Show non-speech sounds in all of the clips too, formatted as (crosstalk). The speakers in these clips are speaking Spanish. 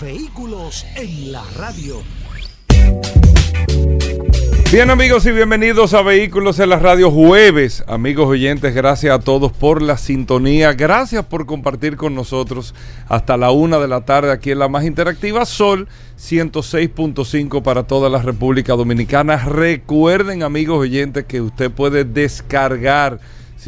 Vehículos en la radio. Bien amigos y bienvenidos a Vehículos en la Radio Jueves. Amigos oyentes, gracias a todos por la sintonía. Gracias por compartir con nosotros hasta la una de la tarde aquí en la más interactiva Sol 106.5 para toda la República Dominicana. Recuerden amigos oyentes que usted puede descargar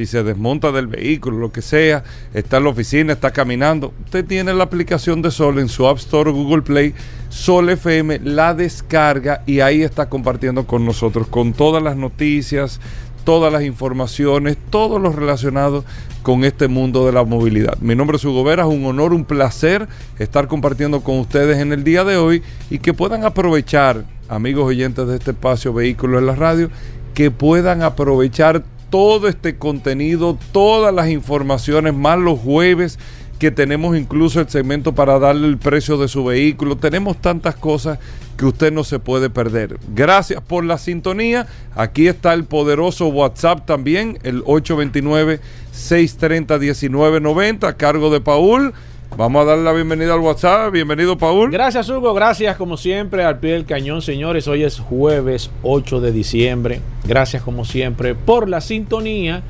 si se desmonta del vehículo, lo que sea, está en la oficina, está caminando, usted tiene la aplicación de Sol en su App Store Google Play, Sol FM, la descarga y ahí está compartiendo con nosotros, con todas las noticias, todas las informaciones, todo lo relacionado con este mundo de la movilidad. Mi nombre es Hugo Vera, es un honor, un placer estar compartiendo con ustedes en el día de hoy y que puedan aprovechar, amigos oyentes de este espacio Vehículos en la Radio, que puedan aprovechar todo este contenido, todas las informaciones, más los jueves que tenemos incluso el segmento para darle el precio de su vehículo. Tenemos tantas cosas que usted no se puede perder. Gracias por la sintonía. Aquí está el poderoso WhatsApp también, el 829-630-1990, a cargo de Paul. Vamos a darle la bienvenida al WhatsApp. Bienvenido, Paul. Gracias, Hugo. Gracias, como siempre, al pie del cañón, señores. Hoy es jueves 8 de diciembre. Gracias, como siempre, por la sintonía.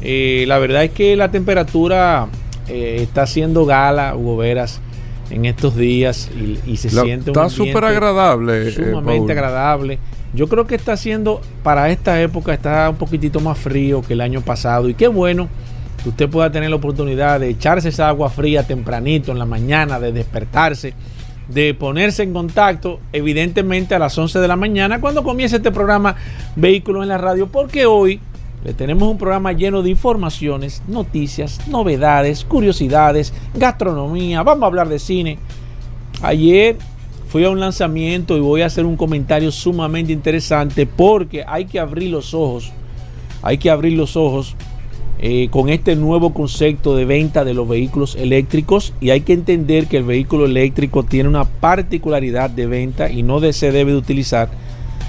Eh, la verdad es que la temperatura eh, está haciendo gala, Hugo Veras, en estos días y, se siente Está súper agradable. Eh, sumamente agradable. Yo creo que está haciendo, para esta época, está un poquitito más frío que el año pasado. Y qué bueno que usted pueda tener la oportunidad de echarse esa agua fría tempranito en la mañana, de despertarse, de ponerse en contacto, evidentemente a las 11 de la mañana, cuando comience este programa Vehículos en la Radio, porque hoy le tenemos un programa lleno de informaciones, noticias, novedades, curiosidades, gastronomía, vamos a hablar de cine. Ayer fui a un lanzamiento y voy a hacer un comentario sumamente interesante porque hay que abrir los ojos, hay que abrir los ojos eh, con este nuevo concepto de venta de los vehículos eléctricos y hay que entender que el vehículo eléctrico tiene una particularidad de venta y no se debe de utilizar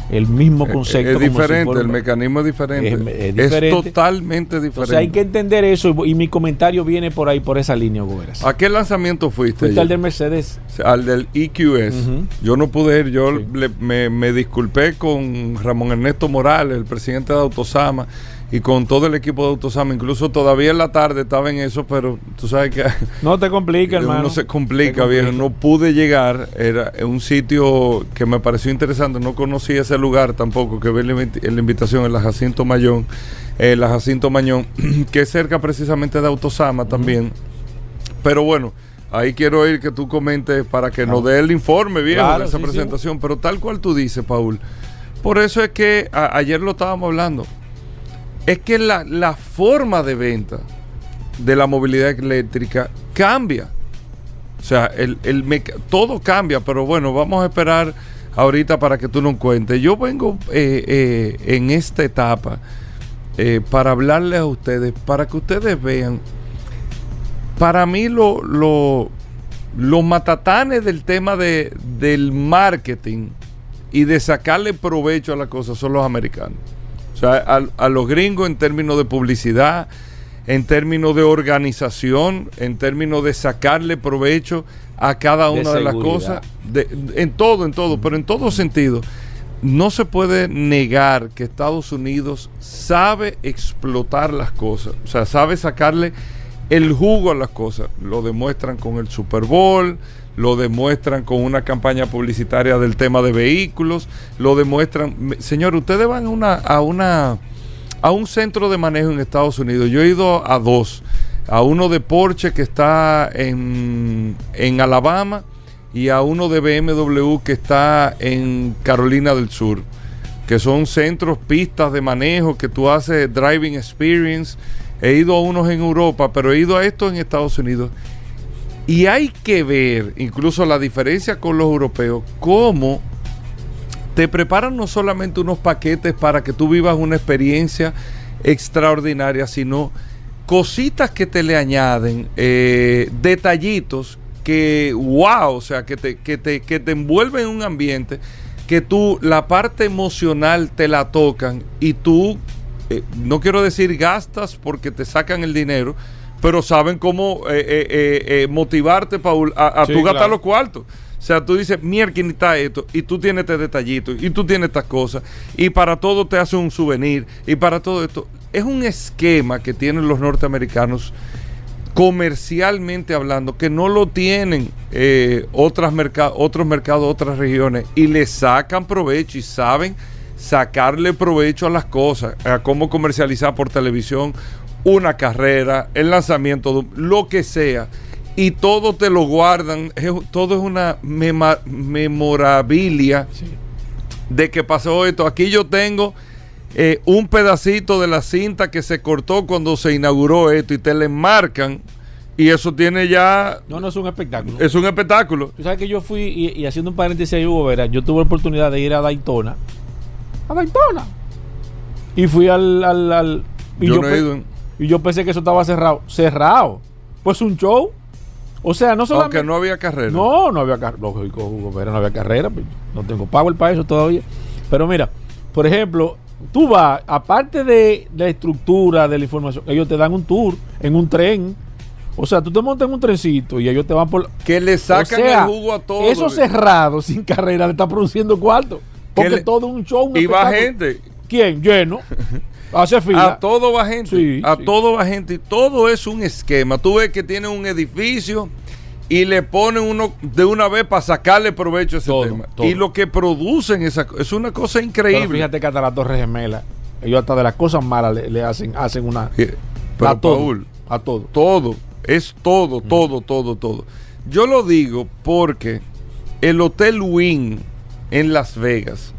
el mismo concepto. Es, diferente, el mecanismo es diferente. Es, totalmente diferente. Entonces hay que entender eso y, mi comentario viene por ahí, por esa línea, Gómez. ¿A qué lanzamiento fuiste? Fuiste al del Mercedes. Al del EQS. Yo no pude ir, yo me, me disculpé con Ramón Ernesto Morales, el presidente de Autosama y con todo el equipo de Autosama, incluso todavía en la tarde estaba en eso, pero tú sabes que... (laughs) No te complica, hermano. No se complica, viejo. No pude llegar, era un sitio que me pareció interesante, no conocía ese lugar tampoco, que vi la, invitación en la Jacinto Mayón, eh, la Jacinto Mañón, (clears throat) que es cerca precisamente de Autosama también. Pero bueno, ahí quiero ir que tú comentes para que nos dé el informe, viejo, de esa presentación, pero tal cual tú dices, Paul. Por eso es que ayer lo estábamos hablando es que la, forma de venta de la movilidad eléctrica cambia. O sea, el, todo cambia, pero bueno, vamos a esperar ahorita para que tú nos cuentes. Yo vengo eh, eh, en esta etapa eh, para hablarles a ustedes, para que ustedes vean, para mí lo, lo, los matatanes del tema de, del marketing y de sacarle provecho a la cosa son los americanos. O sea, a, los gringos en términos de publicidad, en términos de organización, en términos de sacarle provecho a cada una de, las cosas, en todo, en todo, pero en todo sentido. No se puede negar que Estados Unidos sabe explotar las cosas, o sea, sabe sacarle el jugo a las cosas. Lo demuestran con el Super Bowl, lo demuestran con una campaña publicitaria del tema de vehículos, lo demuestran. Señor, ustedes van a una, a una a un centro de manejo en Estados Unidos. Yo he ido a dos, a uno de Porsche que está en, en Alabama y a uno de BMW que está en Carolina del Sur, que son centros, pistas de manejo que tú haces driving experience. He ido a unos en Europa, pero he ido a estos en Estados Unidos Y hay que ver, incluso la diferencia con los europeos, cómo te preparan no solamente unos paquetes para que tú vivas una experiencia extraordinaria, sino cositas que te le añaden, eh, detallitos que, wow, o sea, que te, que te, que te envuelven en un ambiente que tú, la parte emocional te la tocan y tú, eh, no quiero decir gastas porque te sacan el dinero, pero saben cómo eh, eh, eh, motivarte, Paul, a, a Sí, tú gastar claro. los cuartos. O sea, tú dices, mierda, está esto, y tú tienes este detallito, y tú tienes estas cosas, y para todo te hace un souvenir, y para todo esto. Es un esquema que tienen los norteamericanos comercialmente hablando, que no lo tienen eh, otras merca- otros mercados, otras regiones, y le sacan provecho y saben sacarle provecho a las cosas, a cómo comercializar por televisión una carrera, el lanzamiento, de lo que sea, y todo te lo guardan, es- todo es una mema- memorabilia de que pasó esto. Aquí yo tengo eh, un pedacito de la cinta que se cortó cuando se inauguró esto y te le marcan y eso tiene ya... No, no es un espectáculo. Es un espectáculo. Tú sabes que yo fui, y, y haciendo un paréntesis ahí, Hugo Vera, yo tuve la oportunidad de ir a Daytona. A Daytona. Y fui al... al, al- y, Yo yo no he ido en- y yo pensé que eso estaba cerrado. Cerrado. Pues un show. O sea, no solamente... Aunque no había carrera. No, no había carrera. Lógico, Hugo Vera, no había carrera. pues, no tengo power para eso todavía. Pero mira, por ejemplo, tú vas, aparte de la estructura de la información, ellos te dan un tour en un tren. O sea, tú te montas en un trencito y ellos te van por... Que le sacan O sea, el jugo a todo. Eso cerrado, (laughs) sin carrera, le está produciendo cuarto. Porque le- todo es un show. un y va gente. ¿Quién? Lleno. (laughs) Hace fila. A todo va gente. Sí, a sí. todo va gente. Y todo es un esquema. Tú ves que tiene un edificio y le ponen uno de una vez para sacarle provecho a ese Todo, tema. todo. Y lo que producen esa, es una cosa Pero increíble. fíjate que hasta la Torre Gemela, ellos hasta de las cosas malas le, le hacen, hacen una... Pero a todo. Paul, A todo. todo, es todo, todo, todo, todo. Yo lo digo porque el Hotel Wynn en Las Vegas,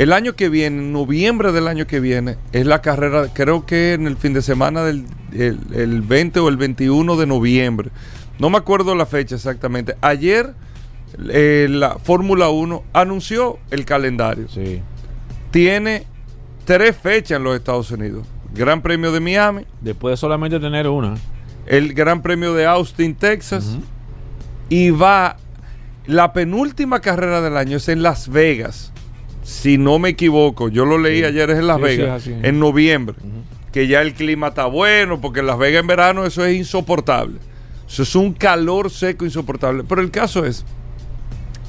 el año que viene, en noviembre del año que viene, es la carrera, creo que en el fin de semana del el, el 20 o el 21 de noviembre. No me acuerdo la fecha exactamente. Ayer eh, la Fórmula 1 anunció el calendario Sí. tiene tres fechas en los Estados Unidos. Gran Premio de Miami, Después de solamente tener una. el Gran Premio de Austin, Texas, y va, la penúltima carrera del año es en Las Vegas, si no me equivoco, yo lo leí Sí. ayer, en Las Sí, Vegas, en noviembre, que ya el clima está bueno, porque en Las Vegas en verano eso es insoportable, eso es un calor seco insoportable, pero el caso es,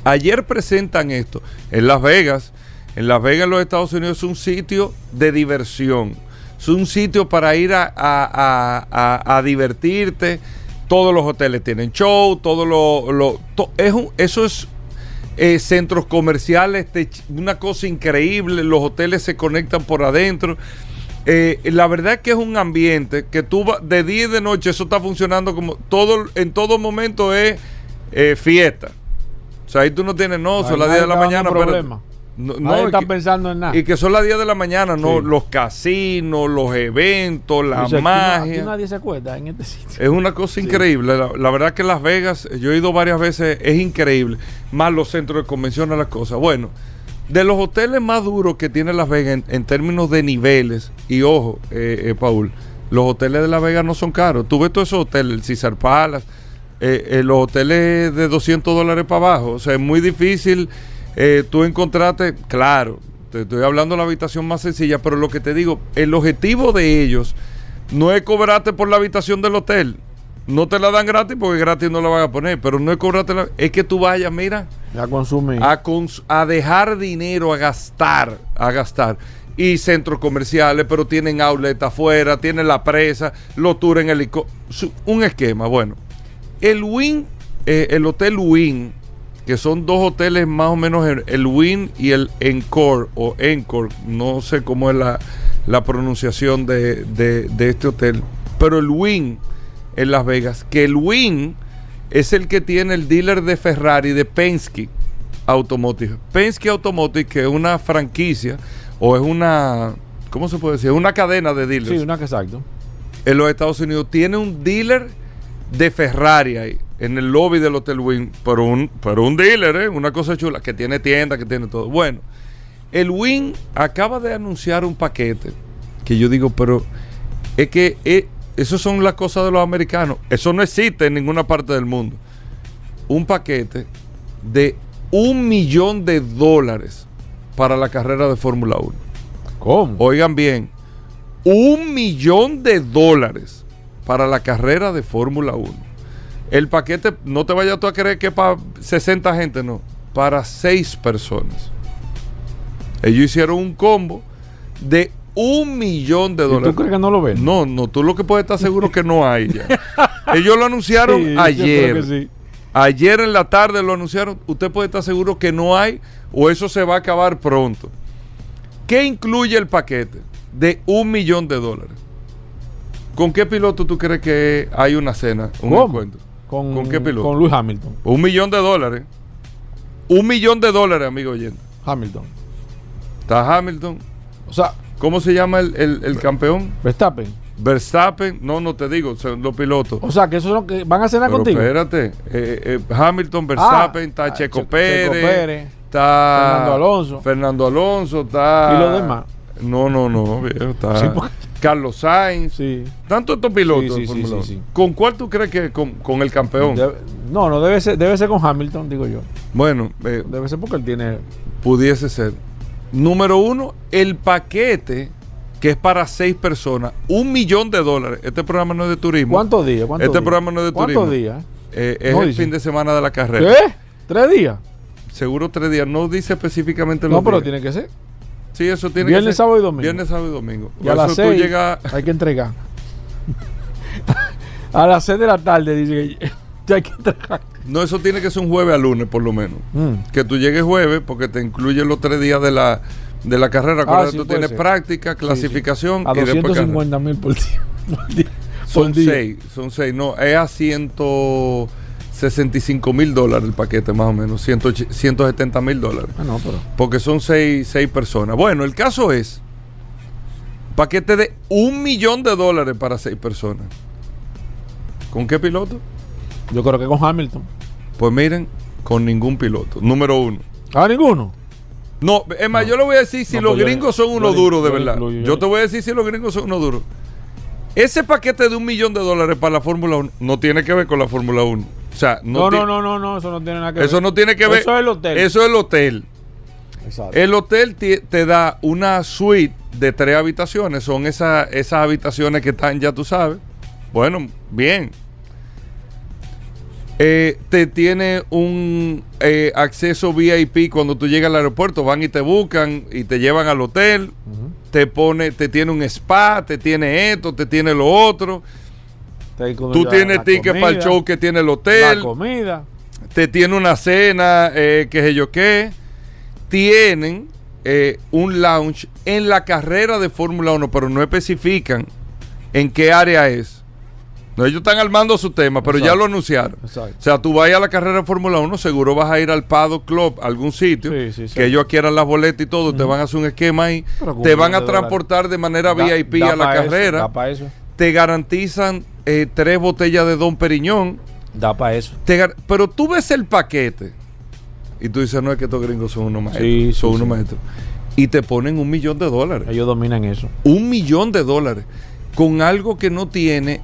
ayer presentan esto en Las Vegas. En Las Vegas, en los Estados Unidos, es un sitio de diversión. Es un sitio para ir a, a- a- a- divertirte. Todos los hoteles tienen show, todo lo, lo- to- es un- eso es eh, centros comerciales, una cosa increíble. Los hoteles se conectan por adentro. Eh, la verdad es que es un ambiente que tú vas- de día y de noche, eso está funcionando como todo, en todo momento es eh, fiesta. O sea, ahí tú no tienes, no, son las 10 de la mañana. pero- problema. No, Nadie no, está que- pensando en nada. y que son las 10 de la mañana, no, Sí. los casinos, los eventos, la O sea, aquí no- magia. aquí nadie se acuerda en este sitio. Es una cosa increíble. La, la verdad que Las Vegas, yo he ido varias veces, es increíble. Más los centros de convención, las cosas. Bueno, de los hoteles más duros que tiene Las Vegas en, en términos de niveles, y ojo, eh, eh, Paul, los hoteles de Las Vegas no son caros. Tú ves todos esos hoteles, el Cesar Palace, eh, eh, los hoteles de 200 dólares para abajo. O sea, es muy difícil eh, tú encontrarte, claro, te estoy hablando de la habitación más sencilla, pero lo que te digo, el objetivo de ellos no es cobrarte por la habitación del hotel. No te la dan gratis porque gratis no la van a poner, pero no es cobrarte la, es que tú vayas, mira, Ya consumí. a, cons- a dejar dinero, a gastar, a gastar. Y centros comerciales, pero tienen outlet afuera, tienen la presa, los tours en helicóptero. Un esquema, bueno. El Win, eh, el Hotel Win, que son dos hoteles más o menos, el, el Win y el Encore, o Encore, no sé cómo es la, la pronunciación de, de- de este hotel, pero el Win en Las Vegas, que el Win es el que tiene el dealer de Ferrari de Penske Automotive. Penske Automotive, que es una franquicia o es una, ¿cómo se puede decir? Una cadena de dealers sí, una que exacto. en los Estados Unidos tiene un dealer de Ferrari ahí, en el lobby del Hotel Wing, pero un, pero un dealer, ¿eh? una cosa chula, que tiene tienda, que tiene todo. Bueno, el Wing acaba de anunciar un paquete que yo digo, pero es que eh, eso son las cosas de los americanos. Eso no existe en ninguna parte del mundo. Un paquete de un millón de dólares para la carrera de Fórmula 1. ¿Cómo? Oigan bien, un millón de dólares para la carrera de Fórmula 1. El paquete, no te vayas tú a creer que es para 60 gente, no, para 6 personas. Ellos hicieron un combo de un millón de ¿Y dólares. tú crees que no lo ven? No, no, tú lo que puedes estar seguro que no hay ya. (laughs) Ellos lo anunciaron Sí, ayer. sí. Ayer en la tarde lo anunciaron. Usted puede estar seguro que no hay o eso se va a acabar pronto. ¿Qué incluye el paquete? De un millón de dólares. ¿Con qué piloto tú crees que hay una cena, un ¿Cómo? encuentro? ¿Con, ¿Con qué piloto? Con Luis Hamilton. Un millón de dólares. Un millón de dólares, amigo oyente. Hamilton. Está Hamilton. O sea, ¿Cómo se llama el, el- el campeón? Verstappen. Verstappen. No, no te digo, son los pilotos. O sea, que esos son los que van a cenar Pero contigo. espérate, eh, eh, Hamilton, Verstappen, Ah, está ah, Checo, Checo Pérez, Pérez, está Fernando Alonso. Fernando Alonso, está ¿Y los demás? No, no, no, viejo, está Sí, porque- Carlos Sainz, Sí. tanto estos pilotos. Sí, sí, de sí, Fórmula sí, 1. sí. ¿Con cuál tú crees que con, con el campeón? Debe- no, no, debe ser, debe ser con Hamilton, digo yo. Bueno, eh, Debe ser porque él tiene. pudiese ser. Número uno, el paquete que es para seis personas, un millón de dólares. Este programa no es de turismo. ¿Cuántos días? ¿Cuántos Este programa no es de ¿Cuántos turismo. días? Eh, es No el dice. fin de semana de la carrera. ¿Qué? ¿Tres días? Seguro tres días. No dice específicamente los No, pero días. tiene que ser. Sí, eso tiene Viernes, que ser. sábado y domingo. Viernes, sábado y domingo. Y a las eso tú seis llegas. hay que entregar. (laughs) a las seis de la tarde dice que ya hay que entregar. No, eso tiene que ser un jueves a lunes, por lo menos. Mm. Que tú llegues jueves, porque te incluye los tres días de la, de la carrera. Ah, sí, tú tienes ser. práctica, Sí, sí. clasificación A y después carrera. 250 mil por día. (laughs) por día. Son Por día. seis, son seis. No, es a 165 mil dólares el paquete, más o menos. 100 170 mil dólares. Ah, no, pero. Porque son seis, seis personas. Bueno, el caso es paquete de un millón de dólares para seis personas. ¿Con qué piloto? Yo creo que con Hamilton. Pues miren, con ningún piloto. Número uno. ¿A ninguno? No, es más, yo le voy a decir si No, los pues yo- gringos son unos duros, de yo verdad. yo yo te voy a decir si los gringos son unos duros. Ese paquete de un millón de dólares para la Fórmula 1 no tiene que ver con la Fórmula 1. O sea, no, No, no, no, no, eso no tiene nada que ver. Eso no tiene que ver. Eso es el hotel. Eso es el hotel. Exacto. El hotel te da una suite de tres habitaciones. Son esa- esas habitaciones que están, ya tú sabes. Bueno, bien. Eh, te tiene un eh, acceso VIP cuando tú llegas al aeropuerto. Van y te buscan y te llevan al hotel. Te pone, te tiene un spa, te tiene esto, te tiene lo otro. Tú la- tienes la ticket para el show que tiene el La hotel. comida. te tiene una cena, eh, qué sé yo qué. Tienen eh, un lounge en la carrera de Fórmula 1, pero no especifican en qué área es. No, ellos están armando su tema, pero ya lo anunciaron. Exacto. O sea, tú vayas a la carrera de Fórmula 1, seguro vas a ir al Paddock Club, a algún sitio, Sí, sí, sí. que ellos adquieran las boletas y todo, te van a hacer un esquema ahí, te van a dólares. transportar de manera Da- VIP da a la carrera, eso. te garantizan eh, tres botellas de Don Periñón, Da para eso. te pero tú ves el paquete y tú dices, no es que estos gringos son unos maestros. Sí, sí, son unos sí. maestros. Y te ponen un millón de dólares. Ellos dominan eso. Un millón de dólares. Con algo que no tiene.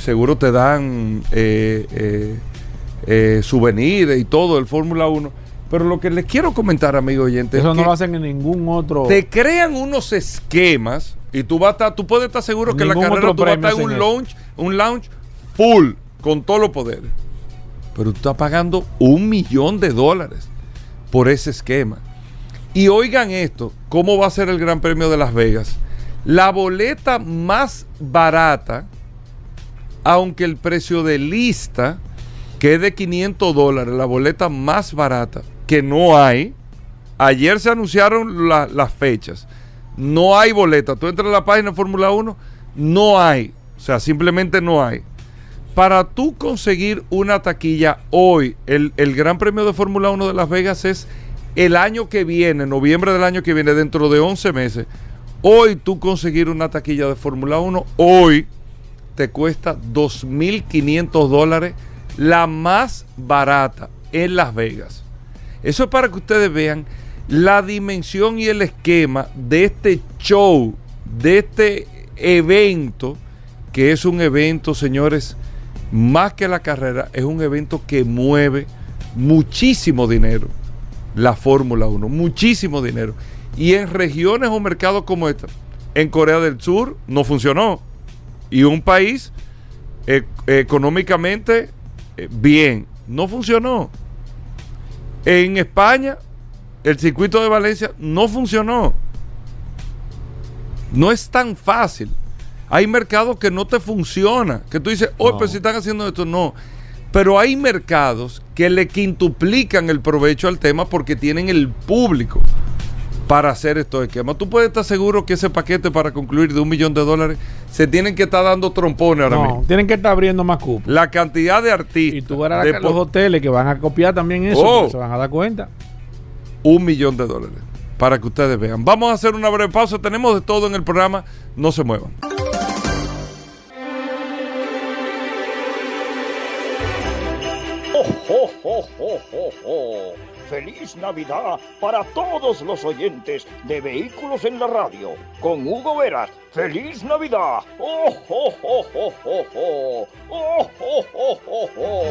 Seguro te dan eh, eh, eh, souvenirs y todo el Fórmula 1. Pero lo que les quiero comentar, amigo oyente, Eso es no que lo hacen en ningún otro. te crean unos esquemas y tú vas a estar, tú puedes estar seguro que en la carrera tú vas a estar en un lounge, un lounge full con todos los poderes. Pero tú estás pagando un millón de dólares por ese esquema. Y oigan esto, ¿cómo va a ser el Gran Premio de Las Vegas? La boleta más barata, aunque el precio de lista, que es de 500 dólares, la boleta más barata, que no hay. Ayer se anunciaron la- las fechas. No hay boleta. Tú entras a la página de Fórmula 1, no hay. O sea, simplemente no hay. Para tú conseguir una taquilla hoy, el, el Gran Premio de Fórmula 1 de Las Vegas es el año que viene, noviembre del año que viene, dentro de 11 meses. Hoy tú conseguir una taquilla de Fórmula 1, hoy te cuesta 2.500 dólares, la más barata en Las Vegas. Eso es para que ustedes vean la dimensión y el esquema de este show, de este evento, que es un evento, señores, más que la carrera, es un evento que mueve muchísimo dinero. La Fórmula 1, muchísimo dinero. Y en regiones o mercados como esta, en Corea del Sur no funcionó. Y un país eh, económicamente eh, bien, no funcionó. En España, el circuito de Valencia no funcionó. No es tan fácil. Hay mercados que no te funcionan. Que tú dices, oh, pero si están haciendo esto, no. Pero hay mercados que le quintuplican el provecho al tema porque tienen el público para hacer estos esquemas. Tú puedes estar seguro que ese paquete para concluir de un millón de dólares se tienen que estar dando trompones ahora No, mismo. tienen que estar abriendo más cupos. La cantidad de artistas. Y tú verás de que los hoteles que van a copiar también eso, Oh. se van a dar cuenta. un millón de dólares. Para que ustedes vean. Vamos a hacer una breve pausa. Tenemos de todo en el programa. No se muevan. ¡Oh, oh, oh, oh, oh, oh! ¡Feliz Navidad para todos los oyentes de Vehículos en la Radio! Con Hugo Veras. ¡Feliz Navidad! ¡Oh, oh, oh, oh, oh, oh! ¡Oh, oh, oh, oh, oh!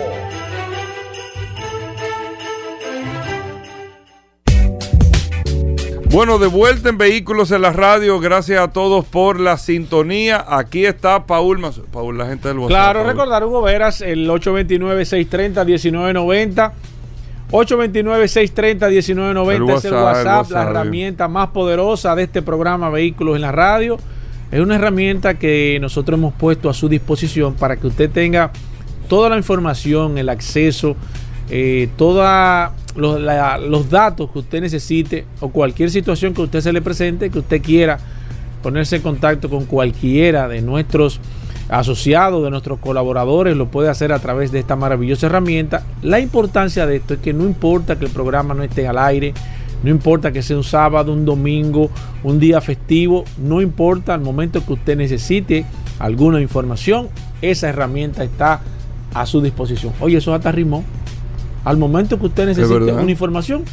Bueno, de vuelta en Vehículos en la Radio. Gracias a todos por la sintonía. Aquí está Paul Paul, la gente del WhatsApp. Claro, Paul. recordar Hugo Veras, el 829-630-1990. 829-630-1990 es el WhatsApp, la herramienta más poderosa de este programa Vehículos en la Radio. Es una herramienta que nosotros hemos puesto a su disposición para que usted tenga toda la información, el acceso, eh, todos los datos que usted necesite o cualquier situación que usted se le presente, que usted quiera ponerse en contacto con cualquiera de nuestros asociados, de nuestros colaboradores, lo puede hacer a través de esta maravillosa herramienta. La importancia de esto es que no importa que el programa no esté al aire, no importa que sea un sábado, un domingo, un día festivo, no importa al momento que usted necesite alguna información, esa herramienta está a su disposición. Oye, eso hasta rimó. Al momento que usted necesite una información,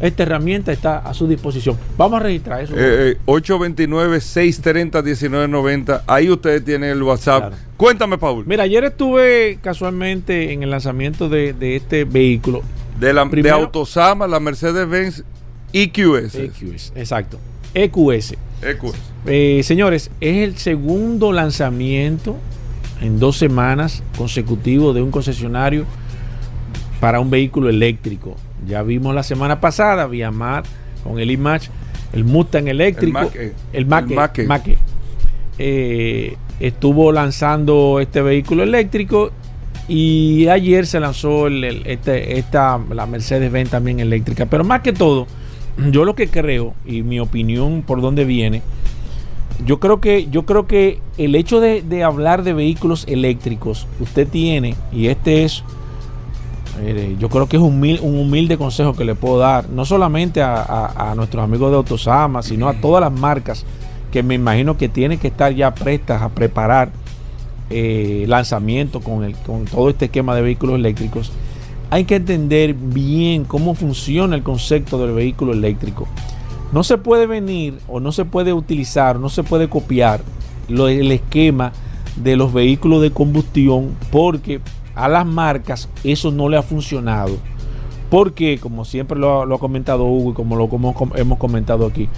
esta herramienta está a su disposición. Vamos a registrar eso. Eh, eh, 829-630-1990. Ahí ustedes tienen el WhatsApp. Claro. Cuéntame, Paul. Mira, ayer estuve casualmente en el lanzamiento de, de este vehículo. De, la, primero- de Autosama, la Mercedes-Benz EQS. EQS, exacto. EQS. EQS. Eh, señores, es el segundo lanzamiento en dos semanas consecutivo de un concesionario para un vehículo eléctrico. Ya vimos la semana pasada, Viamar con el IMAX, el Mustang eléctrico, El Mach-E. el. Mach-E. Eh, estuvo lanzando este vehículo eléctrico y ayer se lanzó el- el- este, esta, la Mercedes-Benz también eléctrica. Pero más que todo, yo lo que creo y mi opinión por dónde viene, yo creo que, yo creo que el hecho de, de hablar de vehículos eléctricos, usted tiene, y este es, yo creo que es un, humil- un humilde consejo que le puedo dar, no solamente a, nuestros amigos de Autosama, sino a todas las marcas que me imagino que tienen que estar ya prestas a preparar eh, lanzamiento con, el, con todo este esquema de vehículos eléctricos. Hay que entender bien cómo funciona el concepto del vehículo eléctrico. No se puede venir o no se puede utilizar, no se puede copiar el esquema de los vehículos de combustión porque a las marcas eso no le ha funcionado. Porque, como siempre lo, ha- lo ha comentado Hugo y como lo como hemos comentado aquí,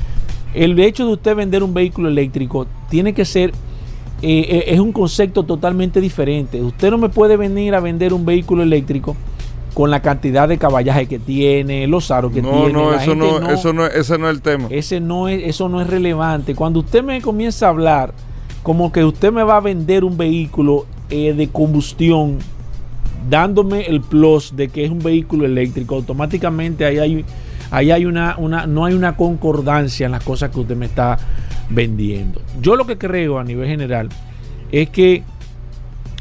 el hecho de usted vender un vehículo eléctrico tiene que ser, eh, eh, es un concepto totalmente diferente. Usted no me puede venir a vender un vehículo eléctrico con la cantidad de caballaje que tiene, los aros que No, tiene. no, eso no, eso no, ese no es el tema. ese no es, eso no es relevante. Cuando usted me comienza a hablar como que usted me va a vender un vehículo eh, de combustión, dándome el plus de que es un vehículo eléctrico, automáticamente ahí hay, ahí hay una, una, no hay una concordancia en las cosas que usted me está vendiendo. Yo lo que creo a nivel general es que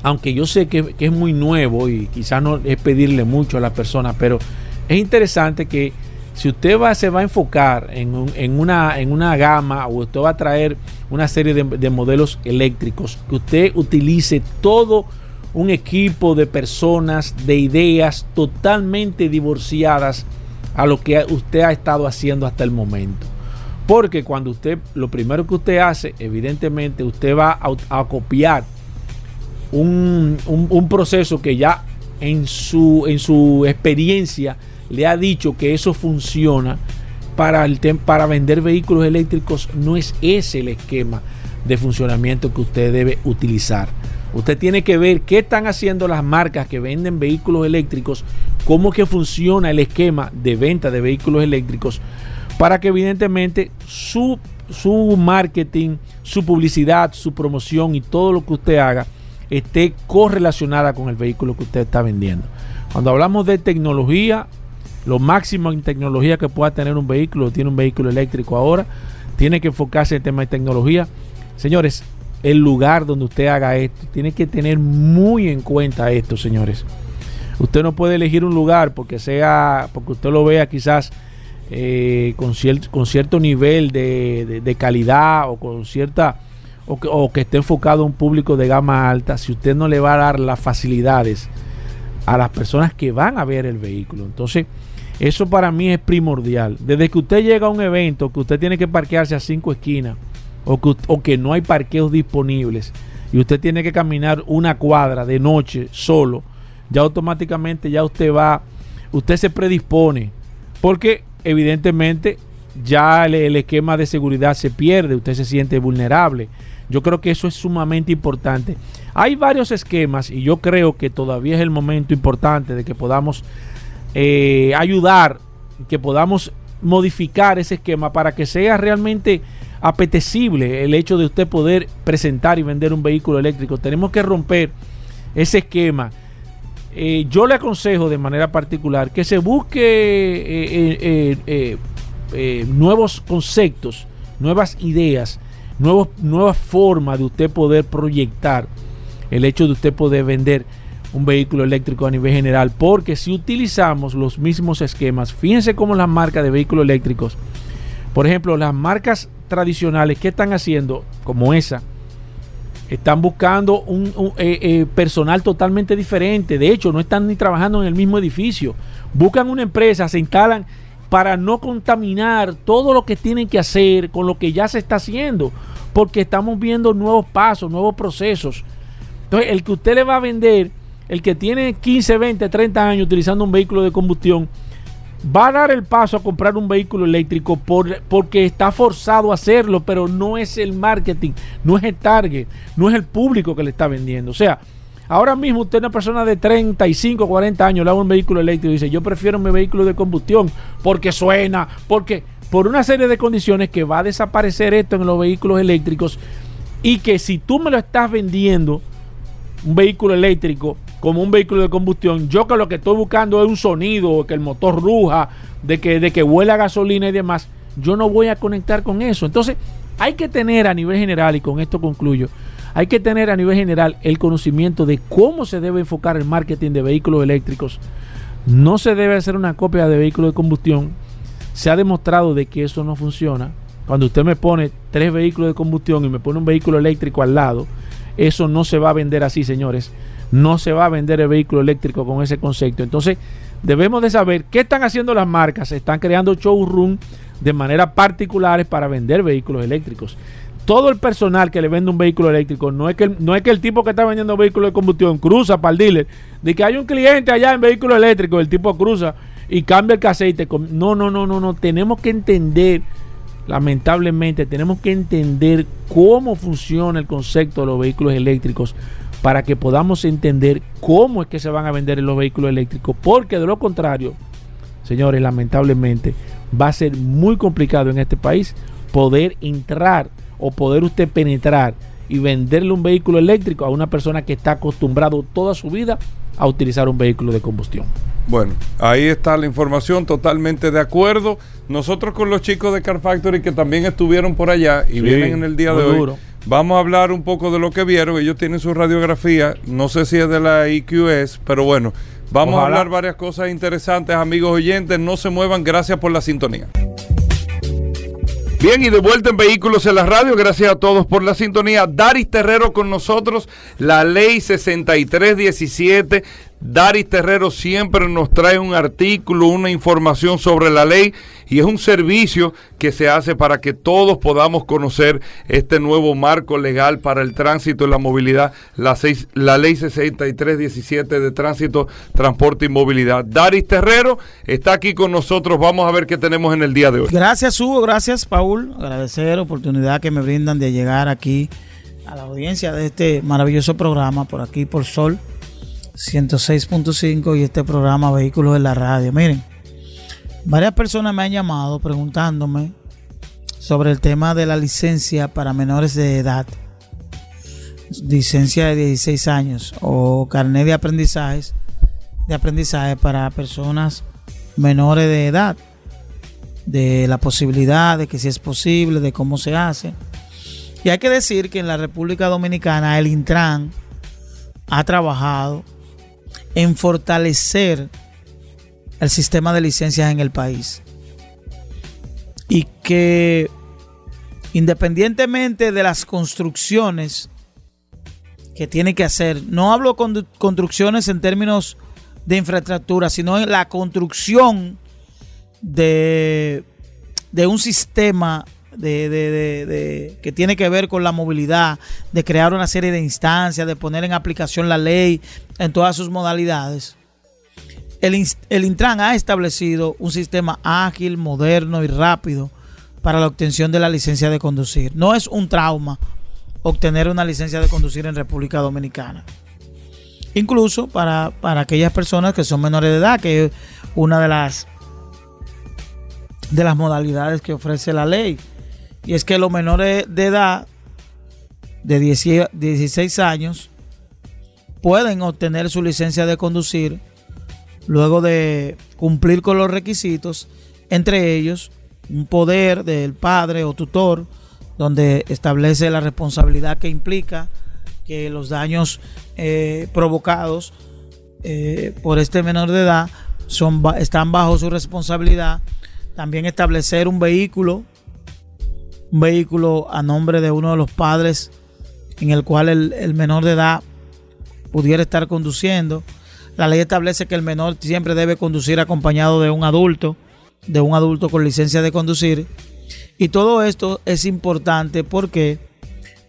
aunque yo sé que, que es muy nuevo y quizás no es pedirle mucho a las personas, pero es interesante que si usted va, se va a enfocar en, una, en una gama o usted va a traer una serie de, de modelos eléctricos, que usted utilice todo un equipo de personas, de ideas totalmente divorciadas a lo que usted ha estado haciendo hasta el momento. Porque cuando usted, lo primero que usted hace, evidentemente usted va a, copiar un, proceso que ya en su, en su experiencia le ha dicho que eso funciona para, el para vender vehículos eléctricos. No es ese el esquema de funcionamiento que usted debe utilizar. Usted tiene que ver qué están haciendo las marcas que venden vehículos eléctricos, cómo que funciona el esquema de venta de vehículos eléctricos, para que evidentemente su, su marketing, su publicidad, su promoción y todo lo que usted haga esté correlacionada con el vehículo que usted está vendiendo. Cuando hablamos de tecnología, lo máximo en tecnología que pueda tener un vehículo, tiene un vehículo eléctrico ahora, tiene que enfocarse en el tema de tecnología. Señores, el lugar donde usted haga esto. Tiene que tener muy en cuenta esto, señores. Usted no puede elegir un lugar porque sea, porque usted lo vea quizás eh, con, cierto nivel de, calidad o con cierta o que, o que esté enfocado a un público de gama alta. Si usted no le va a dar las facilidades a las personas que van a ver el vehículo, entonces eso para mí es primordial. Desde que usted llega a un evento que usted tiene que parquearse a cinco esquinas o que, no hay parqueos disponibles y usted tiene que caminar una cuadra de noche solo, ya automáticamente ya usted va, usted se predispone, porque evidentemente ya el, esquema de seguridad se pierde, usted se siente vulnerable. Yo creo que eso es sumamente importante. Hay varios esquemas y yo creo que todavía es el momento importante de que podamos eh, ayudar, que podamos modificar ese esquema para que sea realmente apetecible el hecho de usted poder presentar y vender un vehículo eléctrico. Tenemos que romper ese esquema. Eh, yo le aconsejo de manera particular que se busque eh, eh, nuevos conceptos, nuevas ideas, nuevos, nuevas formas de usted poder proyectar el hecho de usted poder vender un vehículo eléctrico a nivel general. Porque si utilizamos los mismos esquemas, fíjense cómo las marcas de vehículos eléctricos, por ejemplo, las marcas tradicionales, ¿qué están haciendo? Como esa. Están buscando un, eh, eh, personal totalmente diferente. De hecho, no están ni trabajando en el mismo edificio. Buscan una empresa, se instalan para no contaminar todo lo que tienen que hacer con lo que ya se está haciendo. Porque estamos viendo nuevos pasos, nuevos procesos. Entonces, el que usted le va a vender, el que tiene 15, 20, 30 años utilizando un vehículo de combustión, va a dar el paso a comprar un vehículo eléctrico por, porque está forzado a hacerlo, pero no es el marketing, no es el target, no es el público que le está vendiendo. O sea, ahora mismo usted, una persona de 35, 40 años, le da un vehículo eléctrico y dice, yo prefiero mi vehículo de combustión porque suena, porque por una serie de condiciones que va a desaparecer esto en los vehículos eléctricos y que si tú me lo estás vendiendo, un vehículo eléctrico, como un vehículo de combustión, yo que lo que estoy buscando es un sonido, que el motor ruja, de que, de que huela gasolina y demás, yo no voy a conectar con eso. Entonces, hay que tener a nivel general, y con esto concluyo, hay que tener a nivel general el conocimiento de cómo se debe enfocar el marketing de vehículos eléctricos. No se debe hacer una copia de vehículo de combustión. Se ha demostrado de que eso no funciona. Cuando usted me pone tres vehículos de combustión y me pone un vehículo eléctrico al lado, eso no se va a vender así, señores no se va a vender el vehículo eléctrico con ese concepto. Entonces, debemos de saber qué están haciendo las marcas. Están creando showroom de manera particulares para vender vehículos eléctricos. Todo el personal que le vende un vehículo eléctrico, no es que el, no es que el tipo que está vendiendo vehículo de combustión cruza para el dealer, de que hay un cliente allá en vehículo eléctrico, el tipo cruza y cambia el aceite. No, no, no, no, no. Tenemos que entender, lamentablemente, tenemos que entender cómo funciona el concepto de los vehículos eléctricos para que podamos entender cómo es que se van a vender los vehículos eléctricos, porque de lo contrario, señores, lamentablemente va a ser muy complicado en este país poder entrar o poder usted penetrar y venderle un vehículo eléctrico a una persona que está acostumbrado toda su vida a utilizar un vehículo de combustión. Bueno, ahí está la información, totalmente de acuerdo. Nosotros con los chicos de Car Factory que también estuvieron por allá y vienen en el día de hoy. Vamos a hablar un poco de lo que vieron. Ellos tienen su radiografía. No sé si es de la IQS, pero bueno, Vamos a hablar varias cosas interesantes, amigos oyentes. No se muevan. Gracias por la sintonía. Bien, y de vuelta en Vehículos en la Radio, gracias a todos por la sintonía. Daris Terrero con nosotros, la ley 6317 Daris Terrero siempre nos trae un artículo, una información sobre la ley y es un servicio que se hace para que todos podamos conocer este nuevo marco legal para el tránsito y la movilidad, la, ley 6317 de tránsito, transporte y movilidad. Daris Terrero está aquí con nosotros, vamos a ver qué tenemos en el día de hoy. Gracias Hugo, gracias Paul, agradecer la oportunidad que me brindan de llegar aquí a la audiencia de este maravilloso programa por aquí por Sol 106.5 y este programa Vehículos en la Radio. Miren, varias personas me han llamado preguntándome sobre el tema de la licencia para menores de edad. Licencia de 16 años o carnet de aprendizajes de aprendizaje para personas menores de edad. De la posibilidad de que si es posible, de cómo se hace. Y hay que decir que en la República Dominicana el Intran ha trabajado en fortalecer el sistema de licencias en el país. Y que independientemente de las construcciones que tiene que hacer, no hablo con construcciones en términos de infraestructura, sino en la construcción de, de un sistema de, que tiene que ver con la movilidad, de crear una serie de instancias, de poner en aplicación la ley en todas sus modalidades. El, el Intran ha establecido un sistema ágil, moderno y rápido para la obtención de la licencia de conducir. No es un trauma obtener una licencia de conducir en República Dominicana. Incluso para, para aquellas personas que son menores de edad, que es una de las de las modalidades que ofrece la ley. Y es que los menores de edad de 16 años pueden obtener su licencia de conducir luego de cumplir con los requisitos, entre ellos un poder del padre o tutor, donde establece la responsabilidad que implica que los daños eh, provocados eh, por este menor de edad son, están bajo su responsabilidad. También establecer un vehículo un vehículo a nombre de uno de los padres en el cual el, menor de edad pudiera estar conduciendo. La ley establece que el menor siempre debe conducir acompañado de un adulto, de un adulto con licencia de conducir. Y todo esto es importante porque,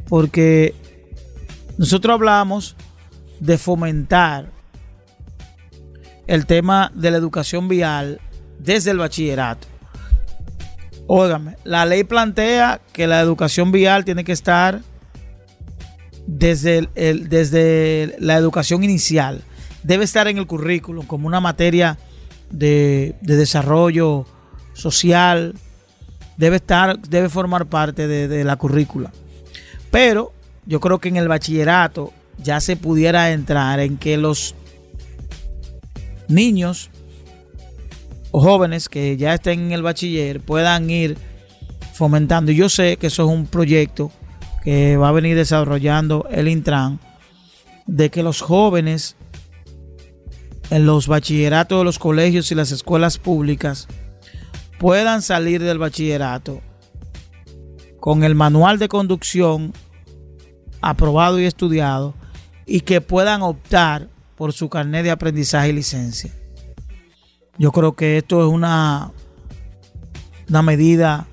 porque nosotros hablamos de fomentar el tema de la educación vial desde el bachillerato. Óigame, la ley plantea que la educación vial tiene que estar desde, desde la educación inicial. Debe estar en el currículum como una materia de, desarrollo social. Debe estar, debe formar parte de, de la currícula. Pero yo creo que en el bachillerato ya se pudiera entrar en que los niños jóvenes que ya estén en el bachiller puedan ir fomentando. Yo sé que eso es un proyecto que va a venir desarrollando el Intran, de que los jóvenes en los bachilleratos de los colegios y las escuelas públicas puedan salir del bachillerato con el manual de conducción aprobado y estudiado y que puedan optar por su carnet de aprendizaje y licencia. Yo creo que esto es una, una medida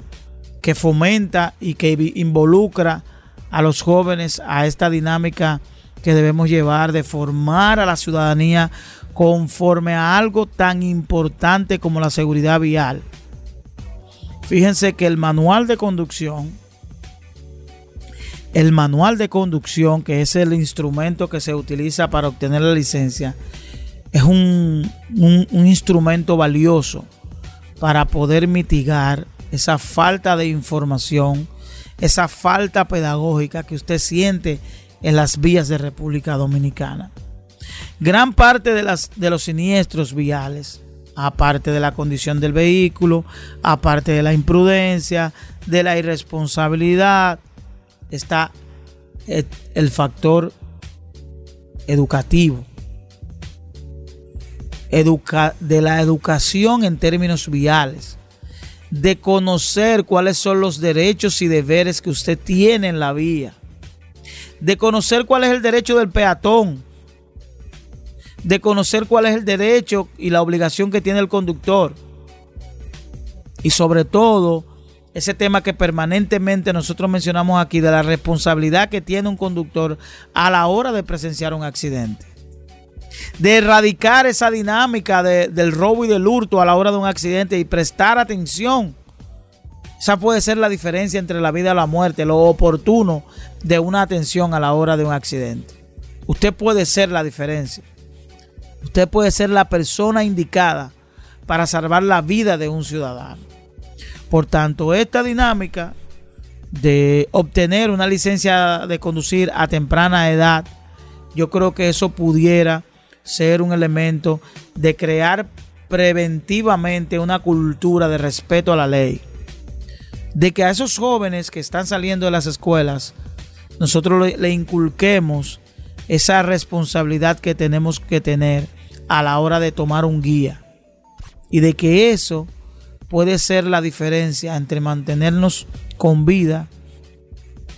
que fomenta y que involucra a los jóvenes a esta dinámica que debemos llevar de formar a la ciudadanía conforme a algo tan importante como la seguridad vial. Fíjense que el manual de conducción, el manual de conducción, que es el instrumento que se utiliza para obtener la licencia, es un, instrumento valioso para poder mitigar esa falta de información, esa falta pedagógica que usted siente en las vías de República Dominicana. Gran parte de, las, de los siniestros viales, aparte de la condición del vehículo, aparte de la imprudencia, de la irresponsabilidad, está el factor educativo educa- de la educación en términos viales, de conocer cuáles son los derechos y deberes que usted tiene en la vía, de conocer cuál es el derecho del peatón, de conocer cuál es el derecho y la obligación que tiene el conductor. Y sobre todo, ese tema que permanentemente nosotros mencionamos aquí de la responsabilidad que tiene un conductor a la hora de presenciar un accidente. De erradicar esa dinámica de- del robo y del hurto a la hora de un accidente y prestar atención. Esa puede ser la diferencia entre la vida y la muerte, lo oportuno de una atención a la hora de un accidente. Usted puede ser la diferencia. Usted puede ser la persona indicada para salvar la vida de un ciudadano. Por tanto, esta dinámica de obtener una licencia de conducir a temprana edad, yo creo que eso pudiera ser un elemento de crear preventivamente una cultura de respeto a la ley. De que a esos jóvenes que están saliendo de las escuelas, nosotros le, le inculquemos esa responsabilidad que tenemos que tener a la hora de tomar un guía. Y de que eso puede ser la diferencia entre mantenernos con vida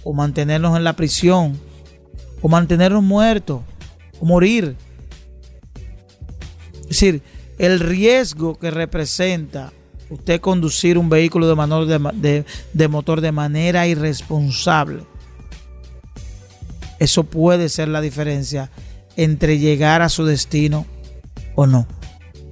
o mantenernos en la prisión o mantenernos muertos o morir. Es decir, el riesgo que representa usted conducir un vehículo de, manor- de de motor de manera irresponsable, eso puede ser la diferencia entre llegar a su destino o no.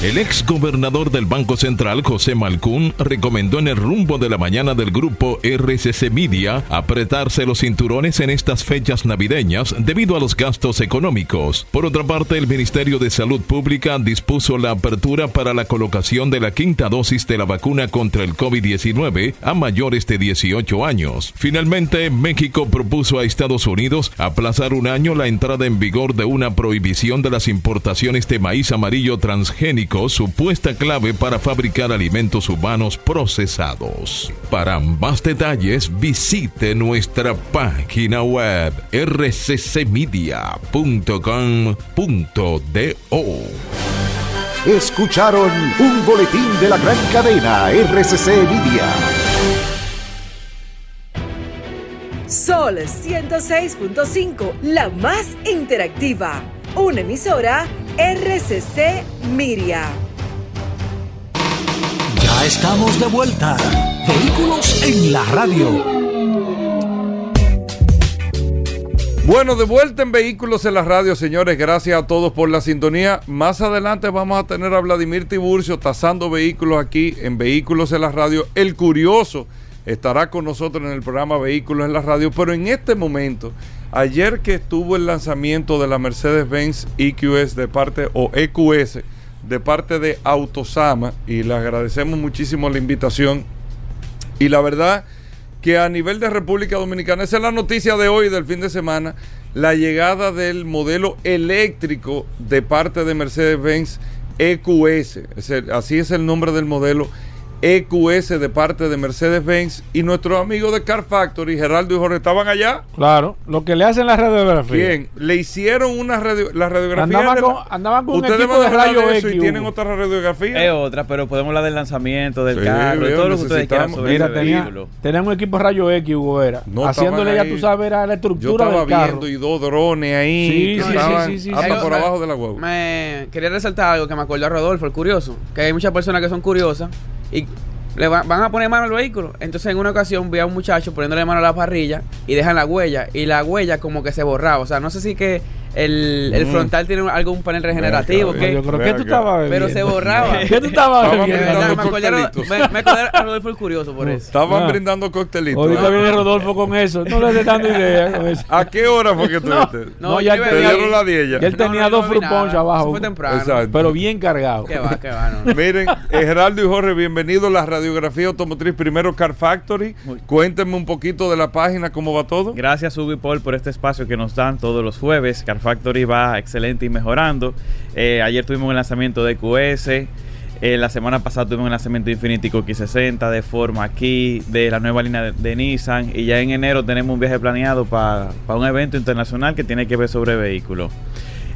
El ex gobernador del Banco Central, José Malcún, recomendó en el rumbo de la mañana del grupo RCC Media apretarse los cinturones en estas fechas navideñas debido a los gastos económicos. Por otra parte, el Ministerio de Salud Pública dispuso la apertura para la colocación de la quinta dosis de la vacuna contra el COVID-19 a mayores de 18 años. Finalmente, México propuso a Estados Unidos aplazar un año la entrada en vigor de una prohibición de las importaciones de maíz amarillo transgénico, supuesta clave para fabricar alimentos humanos procesados. Para más detalles, visite nuestra página web rccmedia.com.do. Escucharon un boletín de la gran cadena RCC Media. Sol 106.5, la más interactiva. Una emisora RCC Miria. Ya estamos de vuelta. Vehículos en la radio. Bueno, de vuelta en Vehículos en la Radio, señores. Gracias a todos por la sintonía. Más adelante vamos a tener a Vladimir Tiburcio tasando vehículos aquí en Vehículos en la Radio. El curioso estará con nosotros en el programa Vehículos en la Radio. Pero en este momento, ayer que estuvo el lanzamiento de la Mercedes-Benz EQS de parte, o EQS, de parte de Autosama, y le agradecemos muchísimo la invitación. Y la verdad que a nivel de República Dominicana, esa es la noticia de hoy, del fin de semana, la llegada del modelo eléctrico de parte de Mercedes-Benz EQS. Así es el nombre del modelo EQS de parte de Mercedes-Benz. Y nuestros amigos de Car Factory, Geraldo y Jorge, estaban allá. Claro, lo que le hacen la radiografía. Bien, le hicieron una radio, la radiografía. Andaban con- andaban con un Ustedes equipo van a de hablar rayo de eso X, y tienen Hugo. otra radiografía. Es otra, pero podemos hablar del lanzamiento, del Sí, carro, de todo lo que ustedes quieran sobre Mira, tenía, tenían un equipo rayo X, Hugo Vera. No haciéndole, ya ahí. tú sabes, era la Yo estructura estaba del carro. viendo y dos drones ahí Sí, que sí, sí, estaban sí, sí, hasta sí. por Me- abajo de la guagua. Me quería resaltar algo que me acordó a Rodolfo, el curioso, que hay muchas personas que son curiosas y le va- van a poner mano al vehículo. Entonces en una ocasión vi a un muchacho poniéndole mano a la parrilla y dejan la huella y la huella como que se borraba. O sea, no sé si que el, el Mm. frontal tiene algo, un panel regenerativo. Ven que- Yo creo que tú estabas pero se borraba. ¿Qué tú estabas bebiendo? me acordé, a Rodolfo el Curioso por eso. Estaban Ah. brindando coctelitos. Ahorita viene Rodolfo con eso. No le estés dando idea con eso. ¿A qué hora fue que (laughs) tuviste? No, yo ya Te dieron la 10 ya. Él No, tenía no, dos no fruit punch abajo. Eso fue temprano. Exacto. Pero bien cargado. Qué va, qué va, no. Miren, Geraldo y Jorge, bienvenidos a la radiografía automotriz. Primero Car Factory. Cuéntenme un poquito de la página, cómo va todo. Gracias y Paul por este espacio que nos dan todos los jueves. Car Factory va excelente y mejorando. Eh, ayer tuvimos el lanzamiento de QS. Eh, la semana pasada tuvimos el lanzamiento de Infiniti Q60, de Forma aquí, de la nueva línea de, Nissan. Y ya en enero tenemos un viaje planeado para un evento internacional que tiene que ver sobre vehículos.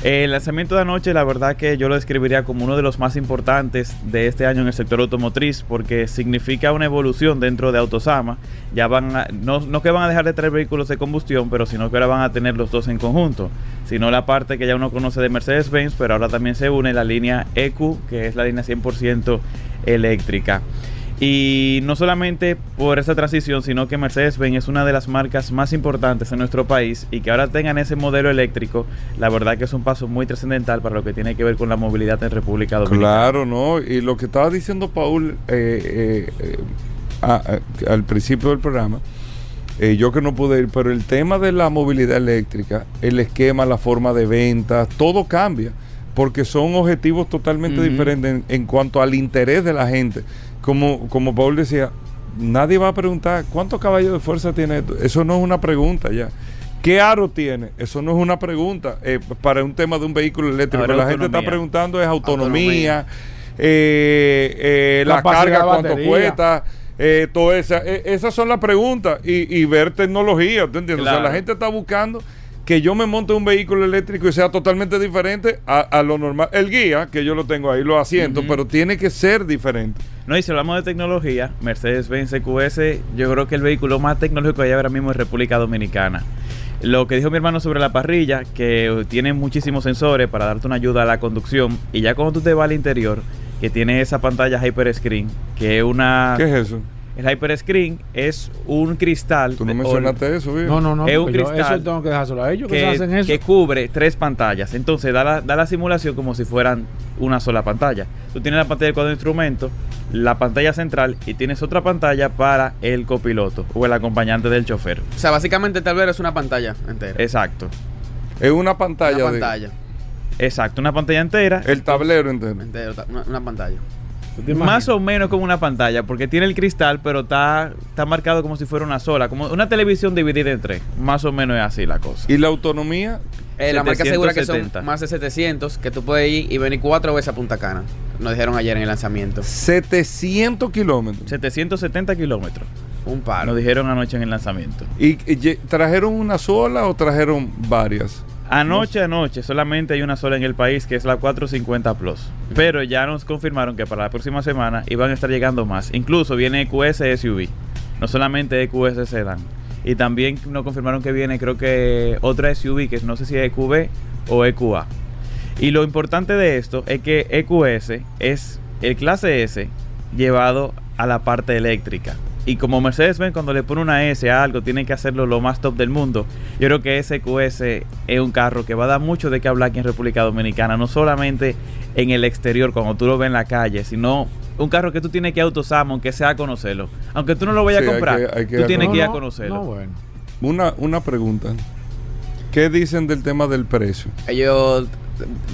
El lanzamiento de anoche, la verdad que yo lo describiría como uno de los más importantes de este año en el sector automotriz, porque significa una evolución dentro de Autosama. Ya van a- no, no que van a dejar de traer vehículos de combustión, pero sino que ahora van a tener los dos en conjunto. Sino la parte que ya uno conoce de Mercedes-Benz, pero ahora también se une la línea EQ, que es la línea 100% eléctrica. Y no solamente por esa transición, sino que Mercedes-Benz es una de las marcas más importantes en nuestro país y que ahora tengan ese modelo eléctrico, la verdad que es un paso muy trascendental para lo que tiene que ver con la movilidad en República Dominicana. Claro, ¿no? Y lo que estaba diciendo Paul eh, eh, eh, a- a- al principio del programa, eh, yo que no pude ir, pero el tema de la movilidad eléctrica, el esquema, la forma de ventas, todo cambia, porque son objetivos totalmente diferentes en, en cuanto al interés de la gente. Como, como Paul decía, nadie va a preguntar cuántos caballos de fuerza tiene esto. Eso no es una pregunta ya. ¿Qué aro tiene? Eso no es una pregunta eh, para un tema de un vehículo eléctrico. Ahora la gente está preguntando es autonomía, Autonomía. eh, eh, la carga, cuánto cuesta, eh, todo esa, eh, esas son las preguntas y, y ver tecnología, ¿tú entiendes? O sea, la gente está buscando que yo me monte un vehículo eléctrico y sea totalmente diferente a, a lo normal. El guía, que yo lo tengo ahí, los asientos, pero tiene que ser diferente. No, y si hablamos de tecnología, Mercedes-Benz EQS, yo creo que el vehículo más tecnológico que hay ahora mismo es República Dominicana. Lo que dijo mi hermano sobre la parrilla, que tiene muchísimos sensores para darte una ayuda a la conducción, y ya cuando tú te vas al interior, que tiene esa pantalla Hyper Screen, que es una... ¿Qué es eso? El Hyper Screen es un cristal... Tú no mencionaste eso, viejo. No, no, no. Es un yo cristal eso tengo que dejárselo a ellos que, que, hacen eso. que cubre tres pantallas. Entonces da la, da la simulación como si fueran una sola pantalla. Tú tienes la pantalla de cuadro de instrumentos, la pantalla central y tienes otra pantalla para el copiloto o el acompañante del chofer. O sea, básicamente tal vez es una pantalla entera. Exacto. Es una pantalla. una de- pantalla. Exacto, una pantalla entera. el tablero entero. entero, una pantalla. ¿Tú te Más o menos como una pantalla, porque tiene el cristal, pero está, está marcado como si fuera una sola, como una televisión dividida en tres. Más o menos es así la cosa. Y la autonomía, Eh, la marca asegura que son 770. más de 700, que tú puedes ir y venir cuatro veces a Punta Cana. Nos dijeron ayer en el lanzamiento. 700 kilómetros. 770 kilómetros. Un paro. Ah, Nos dijeron anoche en el lanzamiento. ¿Y, trajeron una sola o trajeron varias? Anoche, anoche, solamente hay una sola en el país que es la 450 Plus. Pero ya nos confirmaron que para la próxima semana iban a estar llegando más. Incluso viene EQS SUV, no solamente EQS Sedan. Y también nos confirmaron que viene, creo que otra SUV, que no sé si es EQB o EQA. Y lo importante de esto es que EQS es el clase S llevado a la parte eléctrica. Y como Mercedes-Benz cuando le pone una S a algo tiene que hacerlo lo más top del mundo. Yo creo que ese QS es un carro que va a dar mucho de qué hablar aquí en República Dominicana, no solamente en el exterior cuando tú lo ves en la calle, sino un carro que tú tienes que autosar, aunque sea a conocerlo. Aunque tú no lo vayas Sí, a hay comprar, que- hay que tú tienes No, que ir a no, conocerlo. No, bueno. Una, una pregunta. ¿Qué dicen del tema del precio? Ellos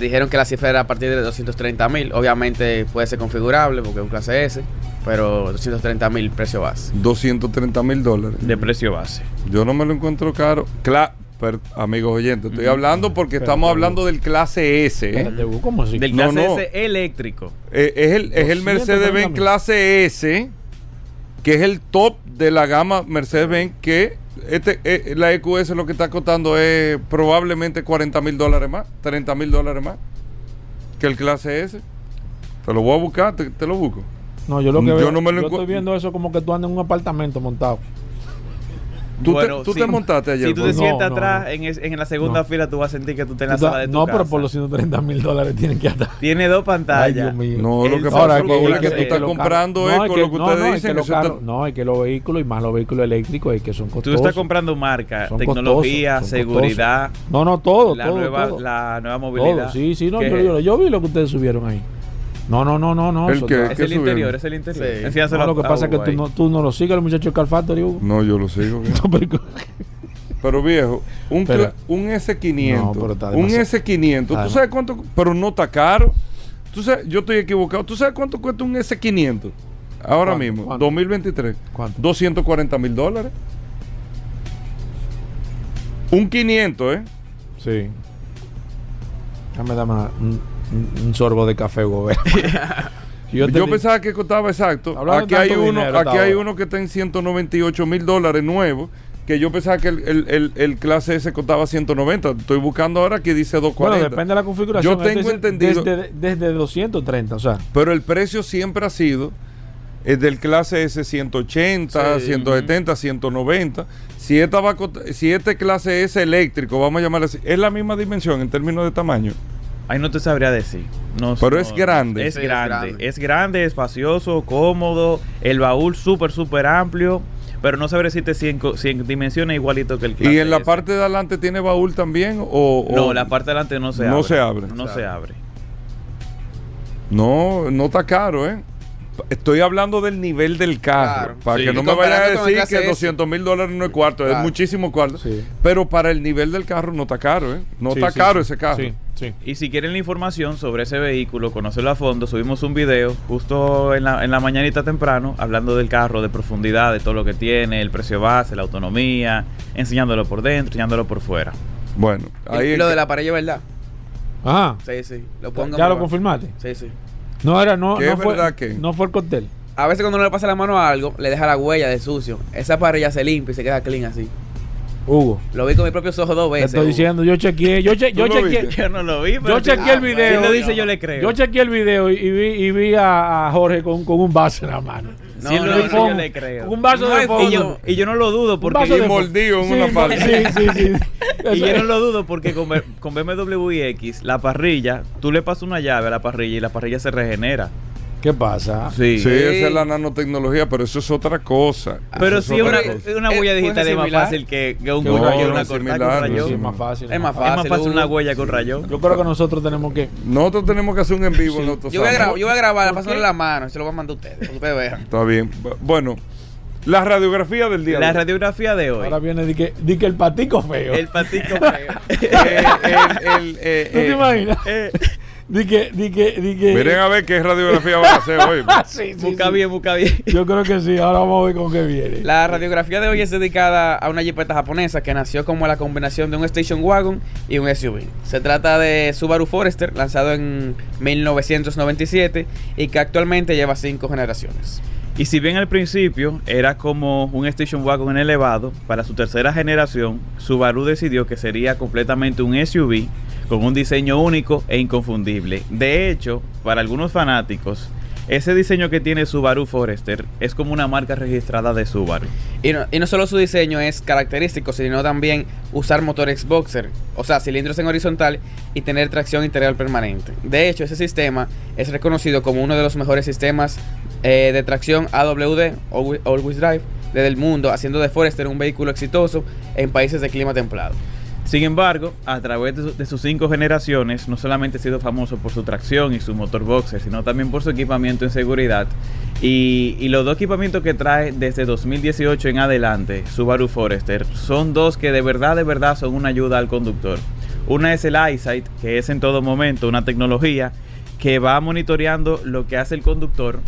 dijeron que la cifra era a partir de 230 mil. Obviamente puede ser configurable porque es un clase S, pero 230 mil precio base. 230 mil dólares. De precio base. Yo no me lo encuentro caro. Claro, amigos oyentes, estoy Mm. hablando porque Pero, estamos pero- hablando del clase S. ¿eh? ¿Cómo así? Del clase no. S eléctrico. Eh, es el, es el 230 Mercedes-Benz clase S, que es el top de la gama Mercedes-Benz, que este, eh, la EQS lo que está costando es probablemente 40 mil dólares más, 30 mil dólares más que el clase S. Te lo voy a buscar, te, te lo busco. No, yo lo que Yo veo, no me lo yo encu- estoy viendo eso como que tú andas en un apartamento montado. ¿Tú, Bueno, te, tú sí. te montaste ayer? Si tú te? No, sientas no, atrás no. En, es- en la segunda No. fila, tú vas a sentir que tú estás en la Tú sala de tu no, pero por los 130 mil dólares tienen que estar. Tiene dos Ay, pantallas. Dios mío. No, lo que pasa es que- que, es que- tú es estás comprando es con lo que ustedes dicen. que está- no, es que los vehículos y más los vehículos eléctricos es que son Tú costosos. estás comprando marca, tecnología, seguridad. No, no, todo, la, nueva, la nueva movilidad. Sí, sí, no, yo vi lo que ustedes subieron ahí. No, no, no, no, no. ¿El está- Es ¿Qué el interior, es el interior. Sí. Enséñaselo No, lo que pasa es que tú no, tú no lo sigues, el muchacho Car Factory, Hugo. No, yo lo sigo. (laughs) No, pero- Pero viejo, un, cla- un S500, No, pero está un demasiado- S500, está ¿tú sabes cuánto? Pero no está caro. ¿Tú sabes? Yo estoy equivocado. ¿Tú sabes cuánto cuesta un S500? Ahora ¿Cuánto? mismo, ¿Cuánto? 2023. ¿Cuánto? 240 mil dólares. Un 500, ¿eh? Sí. Déjame darme una- un, sorbo de café, Hugo. (laughs) (laughs) Yo, pensaba que costaba exacto. Hablando Aquí hay uno, dinero aquí hay uno que está en 198 mil dólares nuevo. Que yo pensaba que el, el, el- el clase S costaba 190. Estoy buscando ahora que dice 240. Bueno, depende de la configuración. Yo tengo Este entendido- Desde, desde 230, o sea. Pero el precio siempre ha sido el del clase S 180, Sí. 170, 190. Si, esta va si este clase S eléctrico, vamos a llamarle así, es la misma dimensión en términos de tamaño. Ahí no te sabría decir. No, Pero no- es grande. Es Sí, es grande. Es grande, espacioso, cómodo. El baúl súper, súper amplio. Pero no sabré decirte si si en dimensiones igualito que el clase ¿Y en la S. parte de adelante tiene baúl también? O, o- No, la parte de adelante no se No abre. se abre. No se abre. No, no está caro, ¿eh? Estoy hablando del nivel del carro. Claro. Para Sí. que no me vayan a decir que clase S. 200 mil dólares no es cuarto, es muchísimo cuarto. Sí. Pero para el nivel del carro no está caro, ¿eh? No Sí, está sí, caro sí. ese carro. Sí. Y si quieren la información sobre ese vehículo, conocerlo a fondo, subimos un video justo en la, en la mañanita temprano, hablando del carro, de profundidad, de todo lo que tiene, el precio base, la autonomía, enseñándolo por dentro, enseñándolo por fuera. Bueno, ahí Y lo que- de la pared, ¿verdad? Ajá. Sí, sí. Lo pongo ¿Ya lo por- confirmaste? Sí, sí. No era, no, ¿Qué no fue, que? no fue el cóctel. A veces cuando uno le pasa la mano a algo, le deja la huella de sucio. Esa parrilla se limpia y se queda clean así. Hugo. Lo vi con mis propios ojos dos Te veces. estoy Hugo. diciendo, yo chequeé, yo, che- ¿Tú yo chequeé? Yo no lo vi, pero yo chequeé el video. Si lo dice, yo le creo. Yo chequeé el video y, y vi, y vi a, a Jorge con, con un vaso en la mano. No, no, lo no, dice, no. yo le creo. Un vaso No de fondo. y, yo, y yo no lo dudo Un porque vaso Y de mordido en Sí, una parte. Sí, sí, sí. (laughs) Y yo no lo dudo porque con, con BMW iX, la parrilla, tú le pasas una llave a la parrilla y la parrilla se regenera. ¿Qué pasa? Sí. Sí, esa es la nanotecnología, pero eso es otra cosa. Pero Eso si es una, otra cosa. una Eh, huella puede digital es más fácil que, que un No, una, similar, con no rayón. es Sí, más fácil. Es más Es más fácil. una huella con rayón. Yo creo que nosotros tenemos que. Nosotros tenemos que hacer un en vivo en otro Yo voy, a sábado. gra- yo voy a grabar, ¿Por pasándole qué? la mano y se lo voy a mandar a ustedes. para que ustedes vean. Está bien. Bu- Bueno, la radiografía del día. La de hoy. radiografía de hoy. Ahora viene de que, el patico feo. El patico (laughs) feo. Eh, el- el- eh, ¿Tú te eh, imaginas? Eh, Di que, di que, di que. Miren a ver qué radiografía van a hacer hoy. (laughs) Sí, sí, busca sí. bien, busca bien. Yo creo que sí. Ahora vamos a ver con qué viene. La radiografía de hoy es dedicada a una jipeta japonesa que nació como la combinación de un station wagon y un SUV. Se trata de Subaru Forester, lanzado en 1997 y que actualmente lleva cinco generaciones. Y si bien al principio era como un station wagon elevado, para su tercera generación, Subaru decidió que sería completamente un SUV con un diseño único e inconfundible. De hecho, para algunos fanáticos, ese diseño que tiene Subaru Forester es como una marca registrada de Subaru. Y no, y no solo su diseño es característico, sino también usar motor Xboxer, o sea, cilindros en horizontal y tener tracción interior permanente. De hecho, ese sistema es reconocido como uno de los mejores sistemas eh, de tracción AWD, All Always Drive, del mundo, haciendo de Forester un vehículo exitoso en países de clima templado. Sin embargo, a través de, su- de sus cinco generaciones, no solamente ha sido famoso por su tracción y su motor boxer, sino también por su equipamiento en seguridad. Y, y los dos equipamientos que trae desde 2018 en adelante, Subaru Forester, son dos que de verdad, de verdad son una ayuda al conductor. Una es el EyeSight, que es en todo momento una tecnología que va monitoreando lo que hace el conductor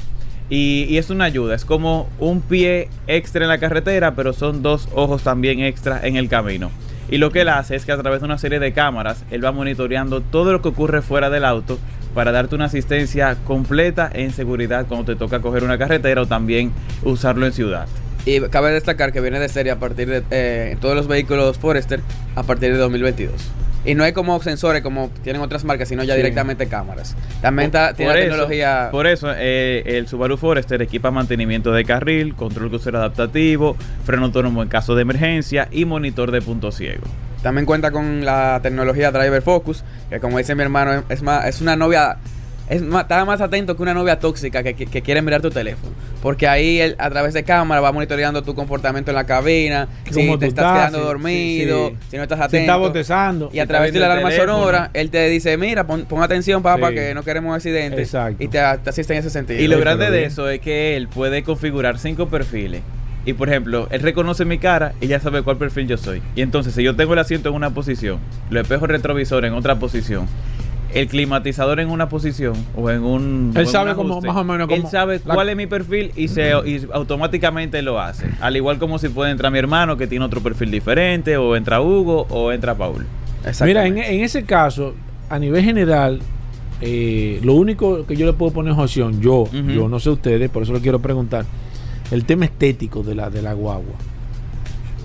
y, y es una ayuda, es como un pie extra en la carretera, pero son dos ojos también extra en el camino. Y lo que él hace es que a través de una serie de cámaras, él va monitoreando todo lo que ocurre fuera del auto para darte una asistencia completa en seguridad cuando te toca coger una carretera o también usarlo en ciudad. Y cabe destacar que viene de serie a partir de eh, todos los vehículos Forester a partir de 2022. Y no es como sensores como tienen otras marcas, sino ya Sí. directamente cámaras. También Por- tiene por la eso- tecnología. Por eso, eh, el Subaru Forester equipa mantenimiento de carril, control crucero adaptativo, freno autónomo en caso de emergencia y monitor de punto ciego. También cuenta con la tecnología Driver Focus, que como dice mi hermano, es más, es una novia, es más, está más atento que una novia tóxica que, que- que quiere mirar tu teléfono. Porque ahí él, a través de cámara va monitoreando tu comportamiento en la cabina, si te estás estás, quedando sí, dormido, sí, sí. si no estás Si atento. está bostezando. Y a Si través de la alarma teléfono. sonora, él te dice, mira, pon, pon atención, papá, Sí. que no queremos accidentes. Exacto. Y te, te asiste en ese sentido. Y lo Sí, grande de eso es que él puede configurar cinco perfiles. Y por ejemplo, él reconoce mi cara y ya sabe cuál perfil yo soy. Y entonces, si yo tengo el asiento en una posición, los espejos retrovisores en otra posición, el climatizador en una posición o en un. Él en sabe un como- ajuste, más o menos Él como- sabe la- cuál es mi perfil y, se, y automáticamente lo hace. Al igual como si puede entrar mi hermano que tiene otro perfil diferente, o entra Hugo, o entra Paul. Mira, en, en ese caso, a nivel general, eh, lo único que yo le puedo poner es opción, yo, yo no sé ustedes, por eso le quiero preguntar, el tema estético de la, de la guagua,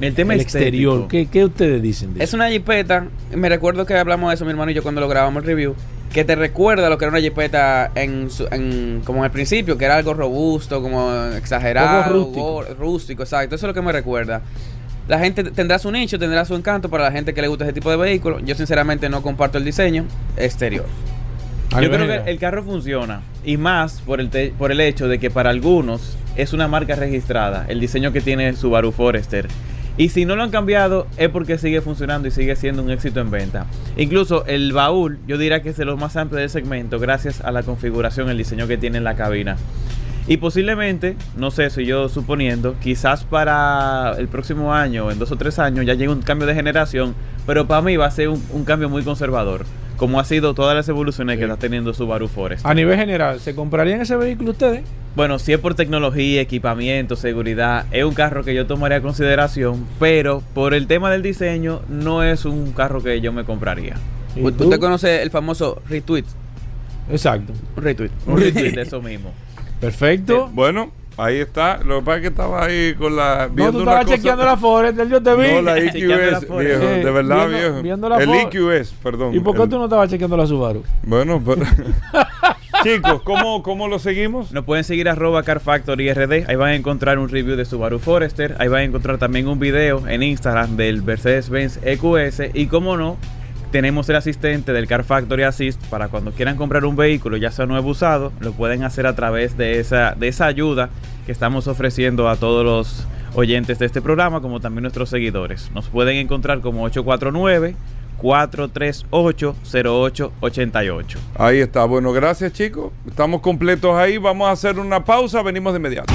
El tema el exterior, ¿qué, qué ustedes dicen de Es eso? una jipeta, me recuerdo que hablamos de eso mi hermano y yo cuando lo grabamos el review, que te recuerda lo que era una jipeta en, en- como en el principio, que era algo robusto, como exagerado, rústico. rústico, exacto, eso es lo que me recuerda. La gente tendrá su nicho, tendrá su encanto para la gente que le gusta ese tipo de vehículo. Yo sinceramente no comparto el diseño exterior. Yo creo que el carro funciona y más por el, te- por el hecho de que para algunos es una marca registrada, el diseño que tiene Subaru Forester. Y si no lo han cambiado es porque sigue funcionando y sigue siendo un éxito en venta. Incluso el baúl, yo diría que es de los más amplios del segmento gracias a la configuración, el diseño que tiene en la cabina. Y posiblemente, no sé, soy yo suponiendo, quizás para el próximo año, en dos o tres años, ya llegue un cambio de generación, pero para mí va a ser un, un cambio muy conservador, como ha sido todas las evoluciones que está teniendo Subaru Forest. A nivel general, ¿se comprarían ese vehículo ustedes? Bueno, si es por tecnología, equipamiento, seguridad, es un carro que yo tomaría a consideración, pero por el tema del diseño, no es un carro que yo me compraría. ¿Y ¿Usted tú? conoce el famoso retweet? Exacto. Un retweet. Un retweet (laughs) de eso mismo. Perfecto. Bueno, ahí está. Lo que pasa es que estaba ahí con la. no, Viendo tú una estabas cosa- chequeando la Forest, yo te vi. No, la (laughs) Forest. viejo. Sí, de verdad, viendo- viejo. viendo la el. EQS, perdón. ¿Y por qué el- tú no estabas chequeando la Subaru? Bueno, pero. (laughs) Chicos, ¿cómo, ¿cómo lo seguimos? Nos pueden seguir arroba Car Factory RD. Ahí van a encontrar un review de Subaru Forester. Ahí van a encontrar también un video en Instagram del Mercedes-Benz EQS. Y como no, tenemos el asistente del Car Factory Assist para cuando quieran comprar un vehículo, ya sea nuevo usado, lo pueden hacer a través de esa, de esa ayuda que estamos ofreciendo a todos los oyentes de este programa, como también nuestros seguidores. Nos pueden encontrar como 849 438 0888. Ahí está. Bueno, gracias, chicos. Estamos completos ahí. Vamos a hacer una pausa. Venimos de inmediato.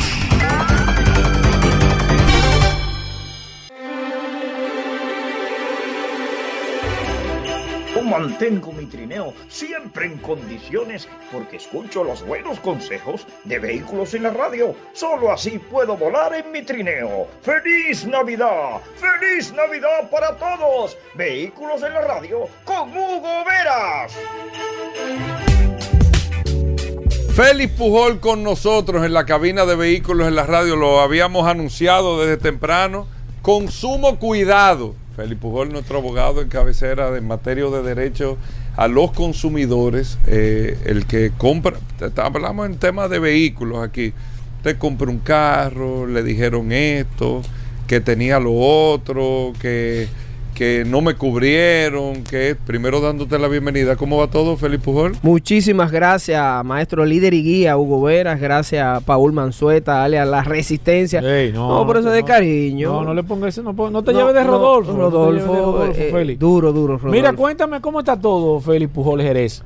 Mantengo mi trineo siempre en condiciones porque escucho los buenos consejos de vehículos en la radio. Solo así puedo volar en mi trineo. ¡Feliz Navidad! ¡Feliz Navidad para todos! Vehículos en la radio con Hugo Veras. Félix Pujol con nosotros en la cabina de vehículos en la radio. Lo habíamos anunciado desde temprano. Consumo cuidado. Félix Pujol, nuestro abogado en cabecera de materia de derecho a los consumidores. eh, el que compra, hablamos en temas de vehículos aquí. Usted compra un carro, le dijeron esto, que tenía lo otro, que, que no me cubrieron, que primero dándote la bienvenida. ¿Cómo va todo, Félix Pujol? Muchísimas gracias, maestro líder y guía Hugo Veras. Gracias a Paul Manzueta, alias La Resistencia. Ey, no, por eso de cariño. No, no le pongas ese, no, no te No, lleves de no, Rodolfo. no Rodolfo, de Rodolfo, eh, duro, duro, Rodolfo. Mira, cuéntame cómo está todo, Félix Pujol Jerez.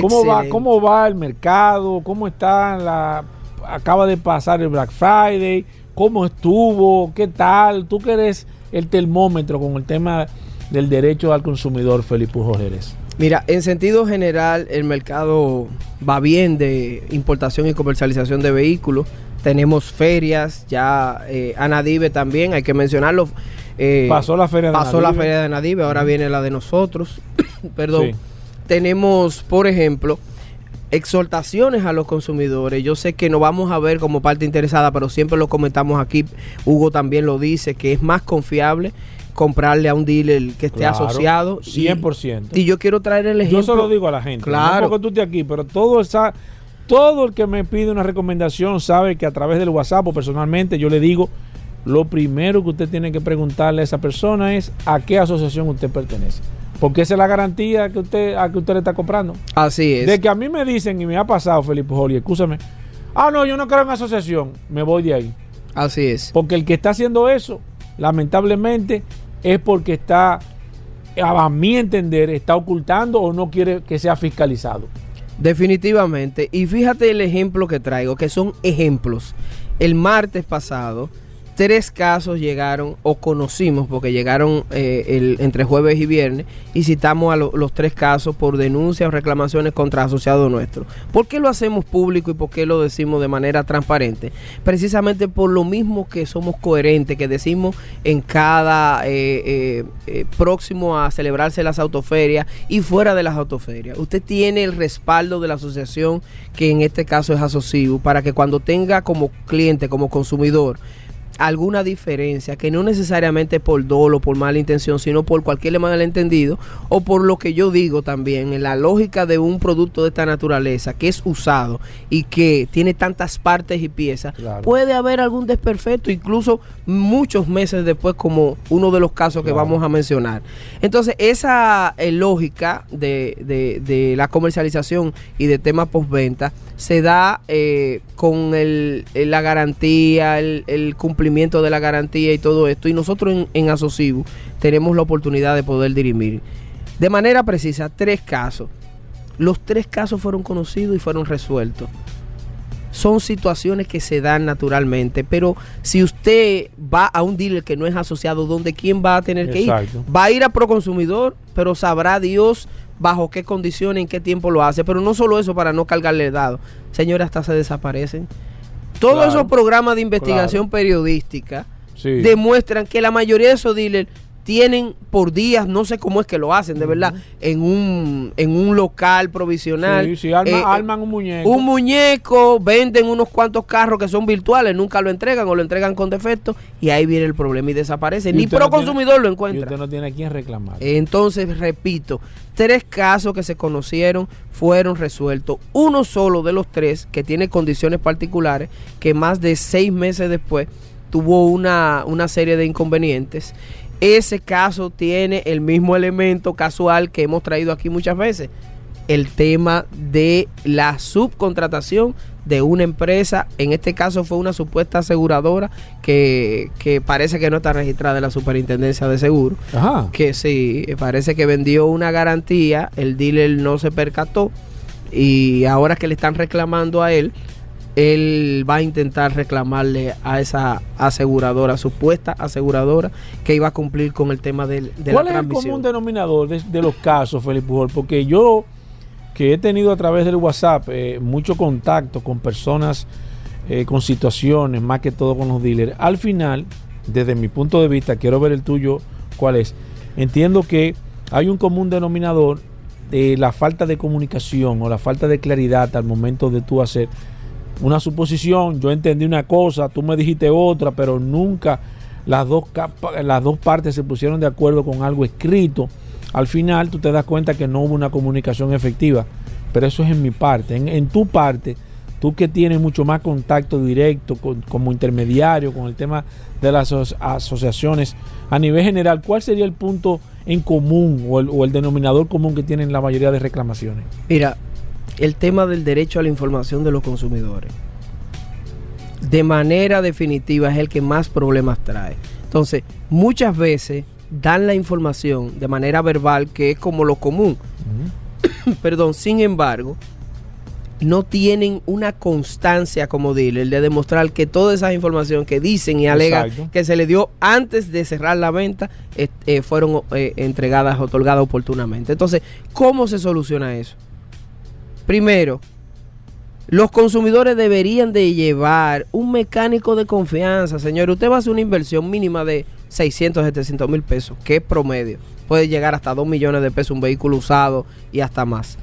¿Cómo va. ¿Cómo va el mercado? ¿Cómo está la... Acaba de pasar el Black Friday. ¿Cómo estuvo? ¿Qué tal? Tú que eres el termómetro con el tema del derecho al consumidor, Félix Pujol Jerez. Mira, en sentido general, el mercado va bien de importación y comercialización de vehículos. Tenemos ferias, ya eh, Anadive también, hay que mencionarlo. eh, Pasó la feria de Pasó la Anadive. feria de Anadive, ahora viene la de nosotros. (coughs) Perdón. Sí. Tenemos, por ejemplo, exhortaciones a los consumidores. Yo sé que no vamos a ver como parte interesada, pero siempre lo comentamos aquí. Hugo también lo dice, que es más confiable comprarle a un dealer que esté Claro, asociado. y- 100%. Y, yo quiero traer el ejemplo. Yo se lo digo a la gente. Claro. No tú estés aquí, pero todo esa, todo el que me pide una recomendación sabe que a través del WhatsApp o personalmente yo le digo, lo primero que usted tiene que preguntarle a esa persona es a qué asociación usted pertenece. Porque esa es la garantía que usted, a que usted le está comprando. Así es. De que a mí me dicen, y me ha pasado, Felipe Joli, escúchame. Ah, no, yo no creo en asociación. Me voy de ahí. Así es. Porque el que está haciendo eso, lamentablemente, es porque está, a mi entender, está ocultando o no quiere que sea fiscalizado. Definitivamente. Y fíjate el ejemplo que traigo, que son ejemplos. El martes pasado, tres casos llegaron, o conocimos, porque llegaron eh, entre jueves y viernes, y citamos a lo- los tres casos por denuncias o reclamaciones contra asociados nuestros. ¿Por qué lo hacemos público y por qué lo decimos de manera transparente? Precisamente por lo mismo que somos coherentes, que decimos en cada eh, eh, próximo a celebrarse las autoferias y fuera de las autoferias. Usted tiene el respaldo de la asociación, que en este caso es Asociu, para que cuando tenga como cliente, como consumidor, alguna diferencia, que no necesariamente por dolo, por mala intención, sino por cualquier malentendido, o por lo que yo digo también, en la lógica de un producto de esta naturaleza, que es usado y que tiene tantas partes y piezas, Claro. puede haber algún desperfecto, incluso muchos meses después, como uno de los casos que vamos a mencionar. Entonces, esa eh, lógica de, de- de la comercialización y de temas postventa se da eh, con el- el- la garantía, el, el cumplimiento de la garantía y todo esto. Y nosotros en, en Asocibu tenemos la oportunidad de poder dirimir de manera precisa tres casos. Los tres casos fueron conocidos y fueron resueltos. Son situaciones que se dan naturalmente, pero si usted va a un dealer que no es asociado, ¿dónde quién va a tener que ir? Va a ir a Proconsumidor, pero sabrá Dios bajo qué condiciones, en qué tiempo lo hace. Pero no solo eso para no cargarle dado. Señores, hasta se desaparecen. Todos Claro. esos programas de investigación periodística Sí. demuestran que la mayoría de esos dealers tienen por días, no sé cómo es que lo hacen, de verdad, en un, en un local provisional. Sí, sí, arma- eh, arman un muñeco. Un muñeco, venden unos cuantos carros que son virtuales, nunca lo entregan o lo entregan con defecto y ahí viene el problema y desaparece. Y Ni pro no tiene- consumidor lo Y encuentra. usted no tiene a quién reclamar. Entonces, repito, tres casos que se conocieron fueron resueltos. Uno solo de los tres que tiene condiciones particulares, que más de seis meses después tuvo una, una serie de inconvenientes. Ese caso tiene el mismo elemento casual que hemos traído aquí muchas veces. El tema de la subcontratación de una empresa, en este caso fue una supuesta aseguradora que, que parece que no está registrada en la superintendencia de seguros Ajá. que sí, parece que vendió una garantía, el dealer no se percató y ahora que le están reclamando a él, él va a intentar reclamarle a esa aseguradora, supuesta aseguradora, que iba a cumplir con el tema del- de, ¿Cuál la es el común denominador de, de los casos, Felipe Pujol? Porque yo, que he tenido a través del WhatsApp eh, mucho contacto con personas, eh, con situaciones, más que todo con los dealers, al final, desde mi punto de vista, quiero ver el tuyo, ¿cuál es? Entiendo que hay un común denominador de la falta de comunicación o la falta de claridad al momento de tú hacer una suposición, yo entendí una cosa, tú me dijiste otra, pero nunca las dos, las dos partes se pusieron de acuerdo con algo escrito. Al final tú te das cuenta que no hubo una comunicación efectiva, pero eso es en mi parte. En, en tu parte, tú que tienes mucho más contacto directo con- como intermediario con el tema de las aso- asociaciones, a nivel general, ¿cuál sería el punto en común o el, o el denominador común que tienen la mayoría de reclamaciones? Mira, el tema del derecho a la información de los consumidores, de manera definitiva, es el que más problemas trae. Entonces, muchas veces dan la información de manera verbal, que es como lo común. (coughs) Perdón, sin embargo, no tienen una constancia como dealer de demostrar que toda esa información que dicen y alegan Exacto. que se le dio antes de cerrar la venta eh, eh, fueron eh, entregadas, otorgadas oportunamente. Entonces, ¿cómo se soluciona eso? Primero, los consumidores deberían de llevar un mecánico de confianza, señor. Usted va a hacer una inversión mínima de 600, 700 mil pesos, que es promedio. Puede llegar hasta 2 millones de pesos un vehículo usado y hasta más.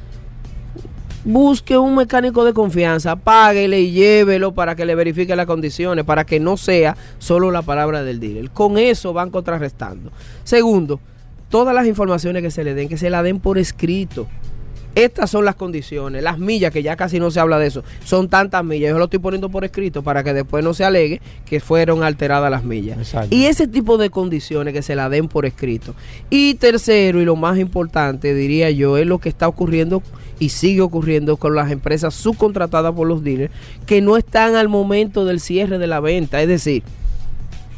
busque un mecánico de confianza, páguele y llévelo para que le verifique las condiciones, para que no sea solo la palabra del dealer. Con eso van contrarrestando. Segundo, todas las informaciones que se le den, que se la den por escrito. Estas son las condiciones, las millas, que ya casi no se habla de eso, son tantas millas. Yo lo estoy poniendo por escrito para que después no se alegue que fueron alteradas las millas. Exacto. Y ese tipo de condiciones que se la den por escrito. Y tercero, y lo más importante, diría yo, es lo que está ocurriendo y sigue ocurriendo con las empresas subcontratadas por los dealers que no están al momento del cierre de la venta. Es decir,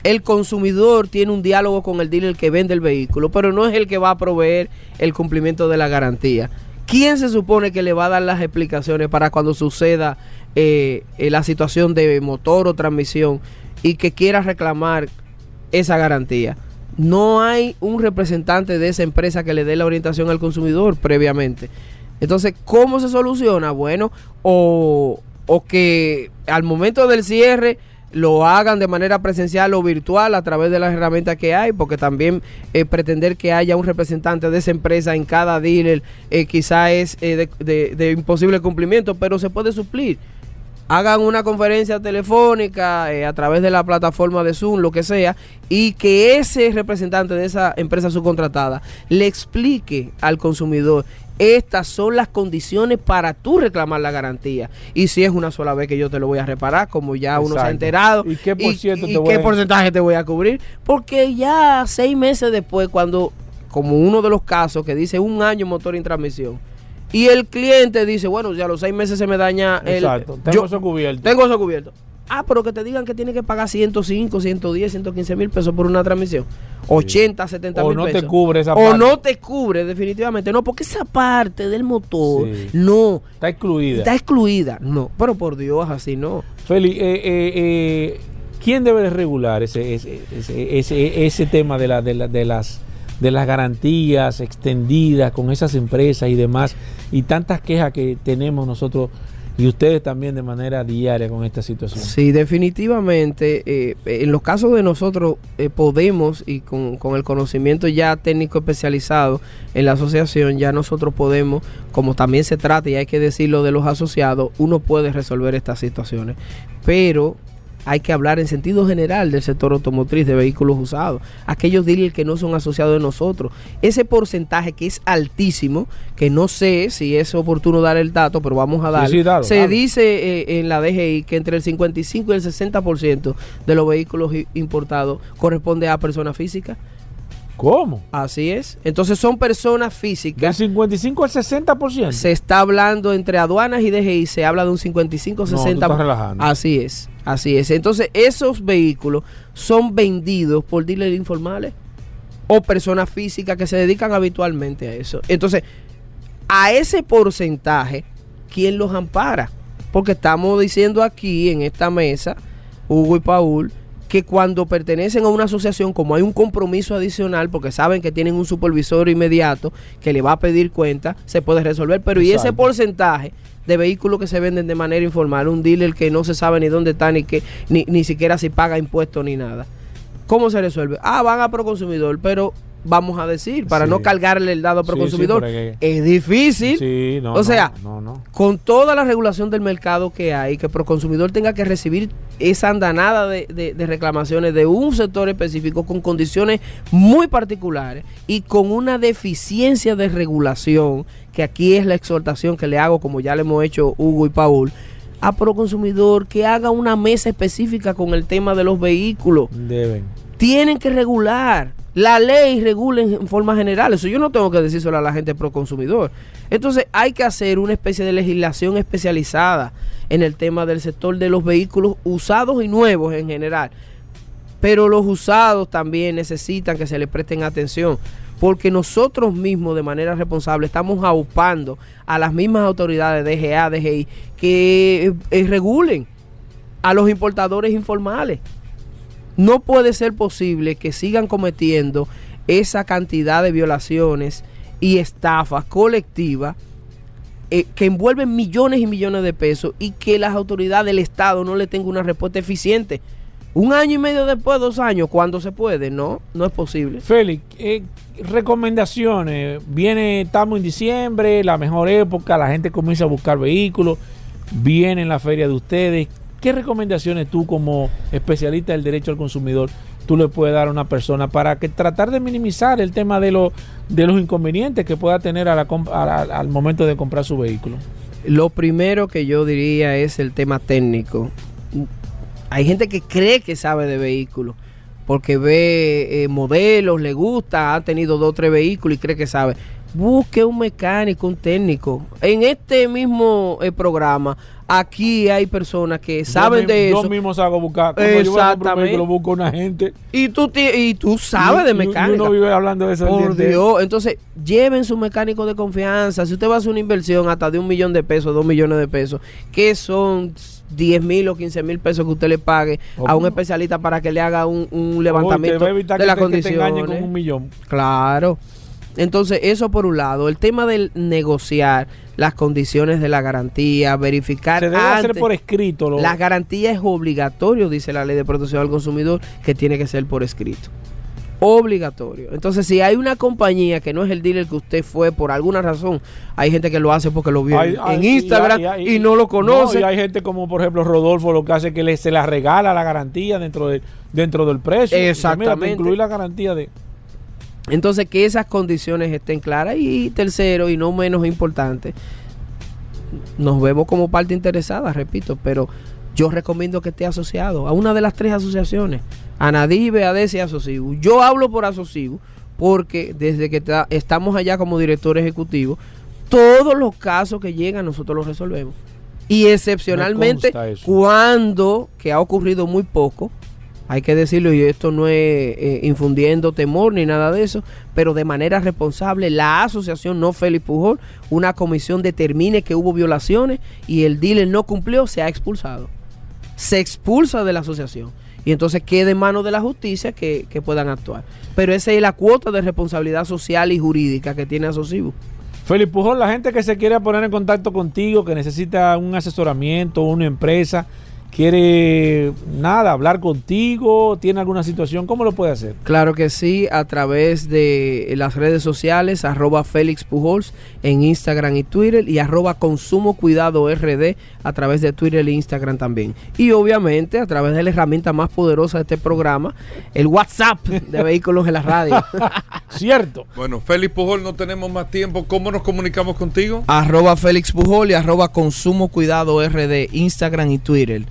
el consumidor tiene un diálogo con el dealer que vende el vehículo, pero no es el que va a proveer el cumplimiento de la garantía. ¿Quién se supone que le va a dar las explicaciones para cuando suceda eh, eh, la situación de motor o transmisión y que quiera reclamar esa garantía? No hay un representante de esa empresa que le dé la orientación al consumidor previamente. Entonces, ¿cómo se soluciona? Bueno, o, o que al momento del cierre lo hagan de manera presencial o virtual a través de las herramientas que hay, porque también eh, pretender que haya un representante de esa empresa en cada dealer eh, quizá es eh, de, de- imposible cumplimiento, pero se puede suplir. Hagan una conferencia telefónica eh, a través de la plataforma de Zoom, lo que sea, y que ese representante de esa empresa subcontratada le explique al consumidor estas son las condiciones para tú reclamar la garantía. Y si es una sola vez que yo te lo voy a reparar, como ya uno se ha enterado. ¿Y qué por te voy qué a- porcentaje te voy a cubrir? Porque ya seis meses después, cuando, como uno de los casos que dice un año motor y transmisión, y el cliente dice, bueno, ya a los seis meses se me daña el... Exacto. Tengo eso cubierto. Tengo eso cubierto. Ah, pero que te digan que tiene que pagar 105, 110, 115 mil pesos por una transmisión. 80, 70 O mil no te pesos. cubre esa O parte. no te cubre, definitivamente. No, porque esa parte del motor, Sí. no. Está excluida. Está excluida. No, pero por Dios, así no. Feli, eh, eh, eh, ¿quién debe de regular ese, ese, ese, ese- ese tema de, la, de, la- de las de las garantías extendidas con esas empresas y demás y tantas quejas que tenemos nosotros y ustedes también de manera diaria con esta situación? Sí, definitivamente. eh, en los casos de nosotros eh, podemos, y con, con el conocimiento ya técnico especializado en la asociación, ya nosotros podemos, como también se trata, y hay que decirlo de los asociados, uno puede resolver estas situaciones. Pero hay que hablar en sentido general del sector automotriz de vehículos usados. Aquellos dealers que no son asociados de nosotros. Ese porcentaje que es altísimo, que no sé si es oportuno dar el dato, pero vamos a Sí, dar. sí, dalo, se dice eh, en la DGI que entre el 55 y el 60% de los vehículos importados corresponde a personas físicas. ¿Cómo? Así es. Entonces son personas Del físicas. 55 al 60%. Se está hablando entre aduanas y DGI, se habla de un 55-60%. No. Así es, así es. Entonces esos vehículos son vendidos por dealers informales o personas físicas que se dedican habitualmente a eso. Entonces, a ese porcentaje, ¿quién los ampara? Porque estamos diciendo aquí en esta mesa, Hugo y Paul, que cuando pertenecen a una asociación, como hay un compromiso adicional, porque saben que tienen un supervisor inmediato que le va a pedir cuenta, se puede resolver. Pero ¿y ese porcentaje de vehículos que se venden de manera informal? Un dealer que no se sabe ni dónde está, ni, que, ni, ni siquiera si paga impuestos ni nada. ¿Cómo se resuelve? Ah, van a Proconsumidor, pero vamos a decir, para Sí. no cargarle el dado a Sí, es difícil. Sí, no, o no, sea, no, no. con toda la regulación del mercado que hay, que Proconsumidor tenga que recibir esa andanada de, de- de reclamaciones de un sector específico con condiciones muy particulares y con una deficiencia de regulación, que aquí es la exhortación que le hago, como ya le hemos hecho Hugo y Paul, a Proconsumidor que haga una mesa específica con el tema de los vehículos Deben. tienen que regular. La ley regula en en forma general. Eso yo no tengo que decírselo a la gente pro consumidor. Entonces hay que hacer una especie de legislación especializada en el tema del sector de los vehículos usados y nuevos en general. Pero los usados también necesitan que se les presten atención. Porque nosotros mismos de manera responsable estamos aupando a las mismas autoridades DGA, DGI, que eh, regulen a los importadores informales. No puede ser posible que sigan cometiendo esa cantidad de violaciones y estafas colectivas eh, que envuelven millones y millones de pesos y que las autoridades del Estado no le tengan una respuesta eficiente. Un año y medio después, dos años, cuando se puede, no, no es posible. Félix, eh, recomendaciones. Viene, estamos en diciembre, la mejor época, la gente comienza a buscar vehículos, viene en la feria de ustedes. ¿Qué recomendaciones tú como especialista del derecho al consumidor tú le puedes dar a una persona para que tratar de minimizar el tema de, lo, de los inconvenientes que pueda tener a la comp- a la- al momento de comprar su vehículo? Lo primero que yo diría es el tema técnico. Hay gente que cree que sabe de vehículos porque ve eh, modelos, le gusta, ha tenido dos o tres vehículos y cree que sabe. Busque un mecánico, un técnico. En este mismo eh, programa, aquí hay personas que saben yo, de mi- eso. Yo mismo salgo a buscar. Cuando yo Exactamente. vehículo, busco una gente. Y tú, y tú sabes de mecánica. uno vive hablando de eso Por. Dios. Entonces, lleven su mecánico de confianza. Si usted va a hacer una inversión hasta de un millón de pesos, dos millones de pesos, que son 10 mil o 15 mil pesos que usted le pague a un especialista para que le haga un, un levantamiento Oye, de que las te- que te engañen condiciones. con un millón. Claro. Entonces, eso por un lado. El tema del negociar las condiciones de la garantía, verificar Se debe hacer por escrito. Lo, las garantías es obligatorio, dice la ley de protección al consumidor, que tiene que ser por escrito. Obligatorio. Entonces, si hay una compañía que no es el dealer que usted fue por alguna razón, hay gente que lo hace porque lo vio Hay- en- hay- Instagram y, hay- no lo conoce. y hay gente como, por ejemplo, Rodolfo, lo que hace es que le, se la regala la garantía dentro, de, dentro del precio. Mira, te Exactamente. incluí la garantía de... Entonces, que esas condiciones estén claras. Y tercero, y no menos importante, nos vemos como parte interesada, repito, pero yo recomiendo que esté asociado a una de las tres asociaciones, Anadive, ADES y Asocibu. Yo hablo por Asocibu porque desde que ta- estamos allá como director ejecutivo, todos los casos que llegan nosotros los resolvemos. Y excepcionalmente, cuando, que ha ocurrido muy poco, hay que decirlo, y esto no es eh, infundiendo temor ni nada de eso, pero de manera responsable, la asociación no Félix Pujol, una comisión determine que hubo violaciones y el dealer no cumplió, se ha expulsado. Se expulsa de la asociación. Y entonces queda en manos de la justicia que, que puedan actuar. Pero esa es la cuota de responsabilidad social y jurídica que tiene Asocibu. Felipe Pujol, la gente que se quiere poner en contacto contigo, que necesita un asesoramiento, una empresa, quiere nada, hablar contigo, tiene alguna situación, ¿cómo lo puede hacer? Claro que sí, a través de las redes sociales, arroba Félix Pujols en Instagram y Twitter y arroba Consumo Cuidado RD a través de Twitter e Instagram también. Y obviamente a través de la herramienta más poderosa de este programa, el WhatsApp de (laughs) Vehículos en la Radio. (laughs) Cierto. Bueno, Félix Pujol, no tenemos más tiempo. ¿Cómo nos comunicamos contigo? arroba Félix Pujol y arroba Consumo Cuidado RD, Instagram y Twitter.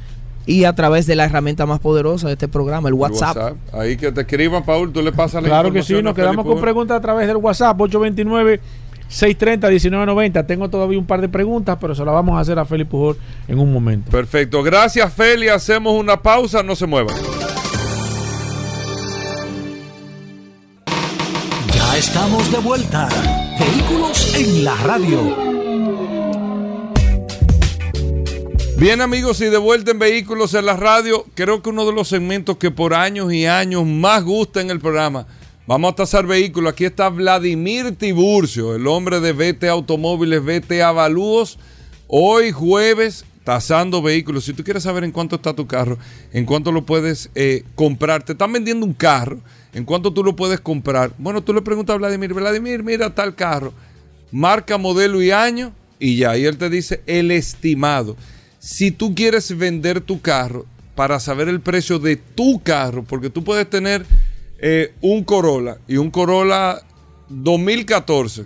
Y a través de la herramienta más poderosa de este programa, el El WhatsApp. Ahí que te escriban, Paul, tú le pasas la Claro que sí, nos quedamos con preguntas a través del WhatsApp 829-630-1990. Tengo todavía un par de preguntas, pero se las vamos a hacer a Félix Pujol en un momento. Perfecto. Gracias, Félix. Hacemos una pausa. No se muevan. Ya estamos de vuelta. Vehículos en la radio. Bien amigos y de vuelta en Vehículos en la Radio, creo que uno de los segmentos que por años y años más gusta en el programa, vamos a tasar vehículos, aquí está Vladimir Tiburcio, el hombre de VT Automóviles, VT Avalúos, hoy jueves tasando vehículos, si tú quieres saber en cuánto está tu carro, en cuánto lo puedes eh, comprar, te están vendiendo un carro, en cuánto tú lo puedes comprar, bueno, tú le preguntas a Vladimir, Vladimir, mira tal carro, marca, modelo y año, y ya, y él te dice el estimado. Si tú quieres vender tu carro para saber el precio de tu carro, porque tú puedes tener eh, un Corolla y un Corolla 2014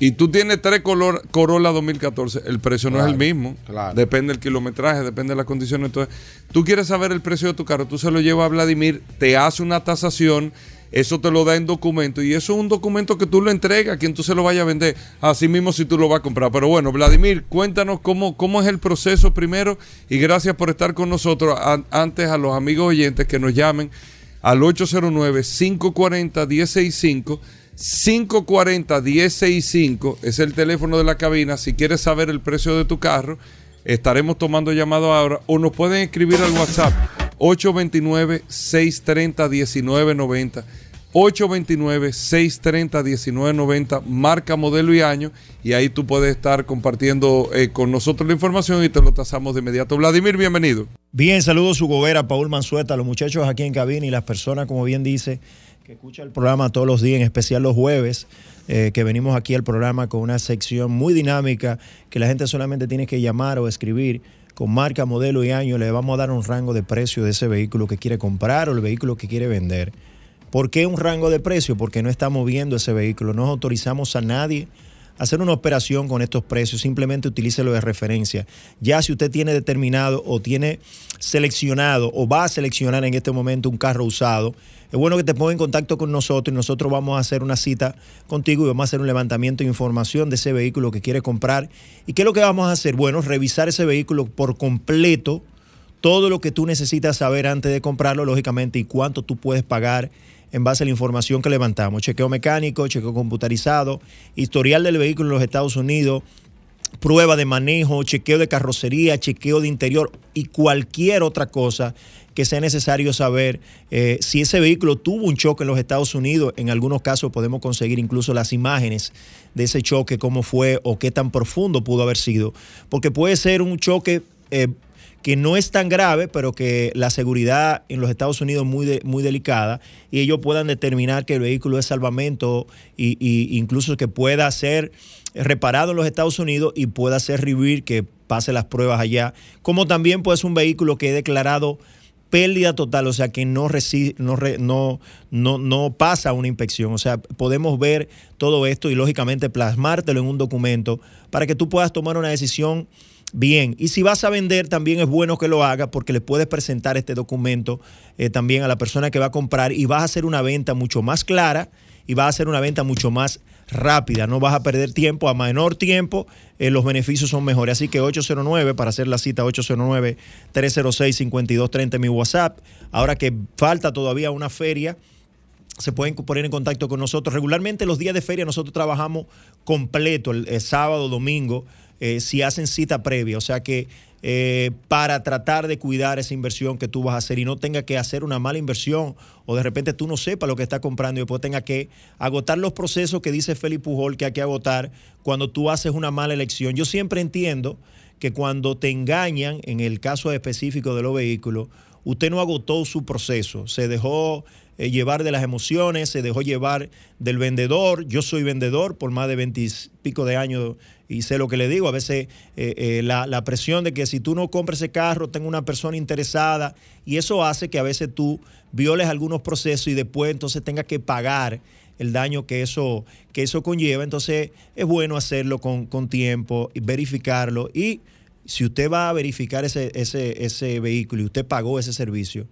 y tú tienes tres color- Corolla 2014, el precio no es el mismo. claro. Depende del kilometraje, depende de las condiciones. Entonces, tú quieres saber el precio de tu carro, tú se lo llevas a Vladimir, te hace una tasación, eso te lo da en documento y eso es un documento que tú lo entregas a quien tú se lo vaya a vender, así mismo si tú lo vas a comprar. Pero bueno, Vladimir, cuéntanos cómo, cómo es el proceso primero y gracias por estar con nosotros. An- antes a los amigos oyentes que nos llamen al 809-540-1065. 540-1065 es el teléfono de la cabina. Si quieres saber el precio de tu carro, estaremos tomando llamado ahora o nos pueden escribir al WhatsApp 829-630-1990. 829-630-1990, marca, modelo y año, y ahí tú puedes estar compartiendo eh, con nosotros la información y te lo tasamos de inmediato. Vladimir, bienvenido. Bien, saludos su gobera, Paul Mansueta, los muchachos aquí en cabina y las personas, como bien dice, que escuchan el programa todos los días, en especial los jueves, eh, que venimos aquí al programa con una sección muy dinámica, que la gente solamente tiene que llamar o escribir con marca, modelo y año, le vamos a dar un rango de precio de ese vehículo que quiere comprar o el vehículo que quiere vender. ¿Por qué un rango de precio? Porque no estamos viendo ese vehículo, no autorizamos a nadie a hacer una operación con estos precios, simplemente utilícelo de referencia. Ya si usted tiene determinado o tiene seleccionado o va a seleccionar en este momento un carro usado, es bueno que te ponga en contacto con nosotros y nosotros vamos a hacer una cita contigo y vamos a hacer un levantamiento de información de ese vehículo que quiere comprar. ¿Y qué es lo que vamos a hacer? Bueno, revisar ese vehículo por completo, todo lo que tú necesitas saber antes de comprarlo, lógicamente, y cuánto tú puedes pagar en base a la información que levantamos. Chequeo mecánico, chequeo computarizado, historial del vehículo en los Estados Unidos, prueba de manejo, chequeo de carrocería, chequeo de interior y cualquier otra cosa que sea necesario saber eh, si ese vehículo tuvo un choque en los Estados Unidos. En algunos casos podemos conseguir incluso las imágenes de ese choque, cómo fue o qué tan profundo pudo haber sido. Porque puede ser un choque eh, que no es tan grave, pero que la seguridad en los Estados Unidos es muy, muy delicada y ellos puedan determinar que el vehículo es salvamento y incluso que pueda ser reparado en los Estados Unidos y pueda ser revivir, que pase las pruebas allá. Como también puede ser un vehículo que he declarado pérdida total, o sea que no, no, no, no, no pasa una inspección. O sea, podemos ver todo esto y lógicamente plasmártelo en un documento para que tú puedas tomar una decisión bien. Y si vas a vender, también es bueno que lo hagas porque le puedes presentar este documento eh, también a la persona que va a comprar y vas a hacer una venta mucho más clara y vas a hacer una venta mucho más rápida, no vas a perder tiempo, a menor tiempo eh, los beneficios son mejores. Así que 809 para hacer la cita, 809-306-5230 mi WhatsApp. Ahora que falta todavía una feria, se pueden poner en contacto con nosotros. Regularmente los días de feria nosotros trabajamos completo, el, sábado, domingo, eh, si hacen cita previa. O sea que eh, para tratar de cuidar esa inversión que tú vas a hacer y no tenga que hacer una mala inversión o de repente tú no sepas lo que estás comprando y después tenga que agotar los procesos que dice Felipe Pujol que hay que agotar cuando tú haces una mala elección. Yo siempre entiendo que cuando te engañan, en el caso específico de los vehículos, usted no agotó su proceso, se dejó eh, llevar de las emociones, se dejó llevar del vendedor. Yo soy vendedor por más de veintipico de años y sé lo que le digo. A veces eh, eh, la, presión de que si tú no compras ese carro, tengo una persona interesada y eso hace que a veces tú violes algunos procesos y después entonces tengas que pagar el daño que eso, que eso conlleva. Entonces es bueno hacerlo con, con tiempo y verificarlo y si usted va a verificar ese, ese, ese vehículo y usted pagó ese servicio,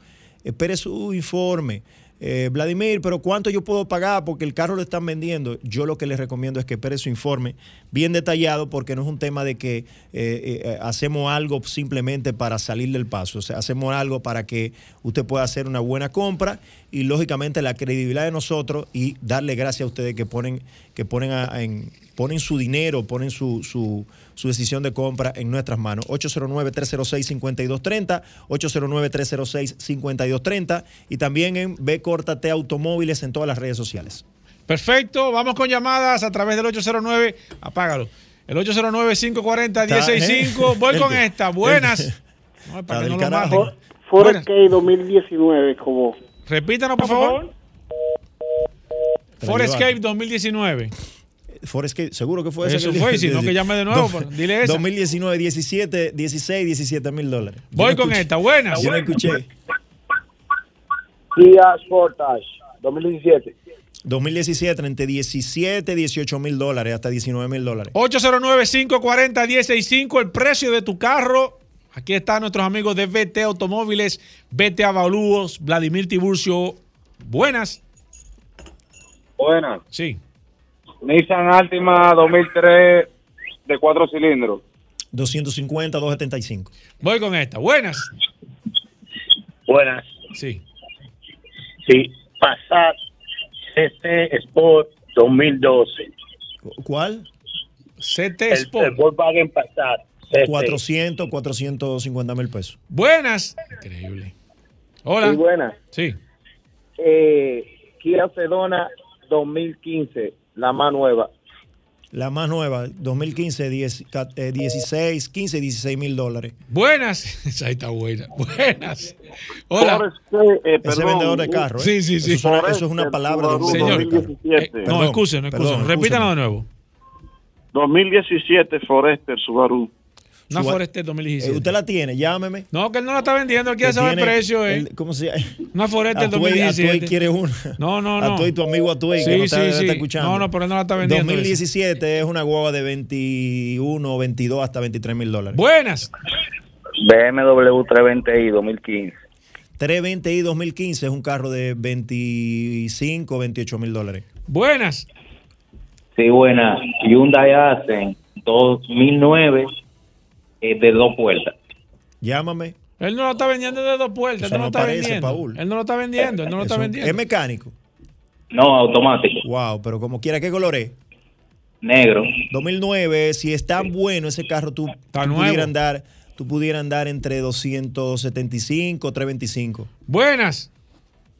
espere su informe eh, Vladimir, pero ¿cuánto yo puedo pagar? Porque el carro lo están vendiendo. Yo lo que les recomiendo es que espere su informe bien detallado porque no es un tema de que eh, eh, hacemos algo simplemente para salir del paso. O sea, hacemos algo para que usted pueda hacer una buena compra y lógicamente la credibilidad de nosotros y darle gracias a ustedes que ponen, que ponen, en, ponen su dinero, ponen su, su su decisión de compra en nuestras manos. 809-306-5230, 809-306-5230 y también en B Córtate Automóviles en todas las redes sociales. Perfecto, vamos con llamadas a través del 809, apágalo. El 809-540-165. Voy con esta. Buenas. No, para que no lo maten. Forest 2019, como. Repítanos, por favor. Forescape 2019. Forescape, seguro que fue ese. Eso fue, (laughs) si no que llame de nuevo, pues, dile eso. 2019, 17, 16, 17 mil dólares. Voy con esta, buenas. Yo no escuché. Kia Sportage, 2017. 2017, entre 17, 18 mil dólares, hasta 19 mil dólares. 809-540-165, el precio de tu carro. Aquí están nuestros amigos de BT Automóviles, BT Avalúos, Vladimir Tiburcio. Buenas. Buenas. Sí. Nissan Altima 2003 de cuatro cilindros. 250, 275. Voy con esta. Buenas. Buenas. Sí. Sí. Passat CT Sport 2012. ¿Cuál? CT Sport. El, Volkswagen Passat. 400, 450 mil pesos. Buenas. Increíble. Hola. Muy buenas. Sí. Eh, Kia Sedona 2015, la más nueva. La más nueva, 2015, 10, ca- eh, 16, 15, 16 mil dólares. Buenas. (laughs) Esa está buena. Buenas. Hola. Forest, eh, Ese perdón, vendedor de carro. ¿eh? Sí, sí, sí. Eso, suena- eso es una Forester palabra de un. 2017. Eh, no, excusen, excusen. Repítanlo de nuevo. 2017 Forester Subaru. Una Forester Eh, 2017. usted la tiene, llámeme. No, que él no la está vendiendo, él quiere saber el precio. Eh. el- ¿Cómo se llama? Una Forester Atuey- 2017. Atuey quiere una. No, no, no. Atuey, tu amigo Atuey, Sí, que no está, sí, está sí. escuchando. No, no, pero él no la está vendiendo. 2017 es una guagua de 21, 22 hasta 23 mil dólares. Buenas. BMW 320i 2015. 320i 2015 es un carro de 25, 28 mil dólares. Buenas. Sí, buena. Hyundai Accent 2009 eh, de dos puertas. Llámame. Él no lo está vendiendo de dos puertas. Eso él no, no lo está parece, vendiendo. Paul. Él no lo está vendiendo. Él no lo está Es un- vendiendo. Es mecánico. No, automático. Wow, pero como quiera, ¿qué color es? Negro. 2009, si es tan bueno ese carro, tú, pudieras andar, tú pudieras andar entre 275, 325. Buenas.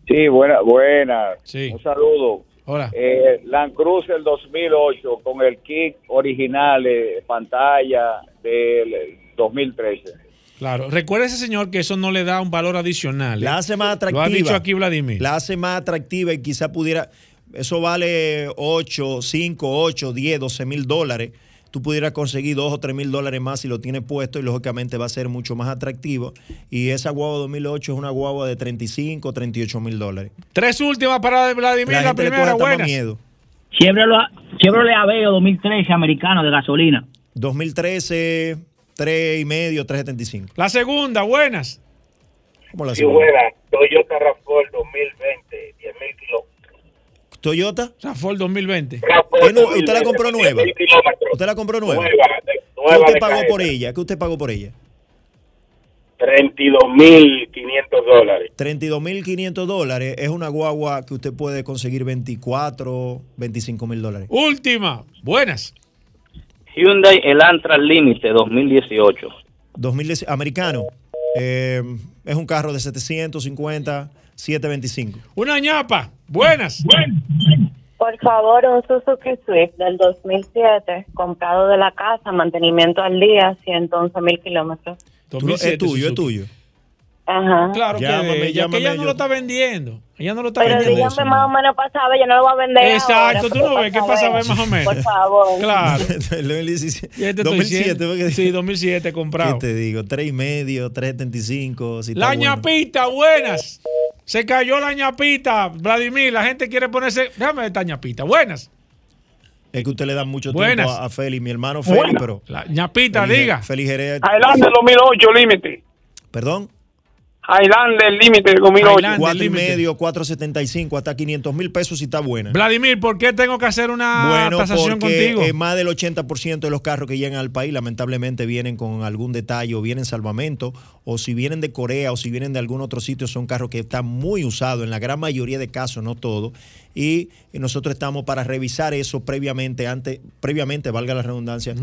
Sí, buena, buena. Sí. Un saludo. Hola. Eh, Land Cruiser 2008 con el kit original, eh, pantalla del 2013. Claro. Recuerda ese señor que eso no le da un valor adicional. ¿eh? La hace más atractiva. Lo ha dicho aquí Vladimir. La hace más atractiva y quizá pudiera, eso vale 8, 5, 8, 10, 12 mil dólares. Tú pudieras conseguir 2 o 3 mil dólares más si lo tienes puesto y lógicamente va a ser mucho más atractivo. Y esa guagua 2008 es una guagua de 35, 38 mil dólares. Tres últimas para Vladimir. La La, primera, buenas. miedo. Chevrolet, Aveo 2013 americano de gasolina. 2013, 3 y medio, 375. La segunda, buenas. ¿Cómo la Sí, segunda? buena. Toyota RAV4 2020, 10 mil kilómetros. Toyota. Rafael 2020. ¿Qué no- ¿Usted la compró nueva? ¿Usted la compró nueva? ¿Qué usted pagó por ella? ¿Qué usted pagó por ella? 32.500 dólares. 32.500 dólares es una guagua que usted puede conseguir 24, 25 mil dólares. Última, buenas. Hyundai Elantra Límite 2018. 2010, americano. Eh, es un carro de 750, 725. Una ñapa, buenas. Por favor, un Suzuki Swift del 2007, comprado de la casa, mantenimiento al día, 111 mil kilómetros. Es tuyo, es tuyo. Ajá. Claro que Llámame, de ella, que ella no yo- lo está vendiendo. Ella no lo está Pero vendiendo. dígame más o menos para saber, yo no lo voy a vender Exacto, ahora, tú pero no ves qué para pasa saber. ver más o menos. Por favor. Claro. El 2017. Y este estoy 2007, diciendo. porque- Sí, 2007 comprado. ¿Qué te digo? 3 y medio, 375. Si está La bueno. ñapita, buenas. Se cayó la ñapita, Vladimir. La gente quiere ponerse. Déjame ver esta ñapita, buenas. Es que usted le da mucho Buenas. tiempo a, a Félix, mi hermano Félix, Buenas. pero. La ñapita, diga. Félix Jerez. Highlander 2008 límite. Perdón. Highlander límite 2008. Highlander. Cuatro y límite. medio, 475, hasta 500 mil pesos si está buena. Vladimir, ¿por qué tengo que hacer una Bueno, tasación porque contigo? eh, más del 80% de los carros que llegan al país lamentablemente vienen con algún detalle o vienen salvamento o si vienen de Corea o si vienen de algún otro sitio son carros que están muy usados en la gran mayoría de casos, no todo. Y nosotros estamos para revisar eso previamente, antes, previamente, valga la redundancia,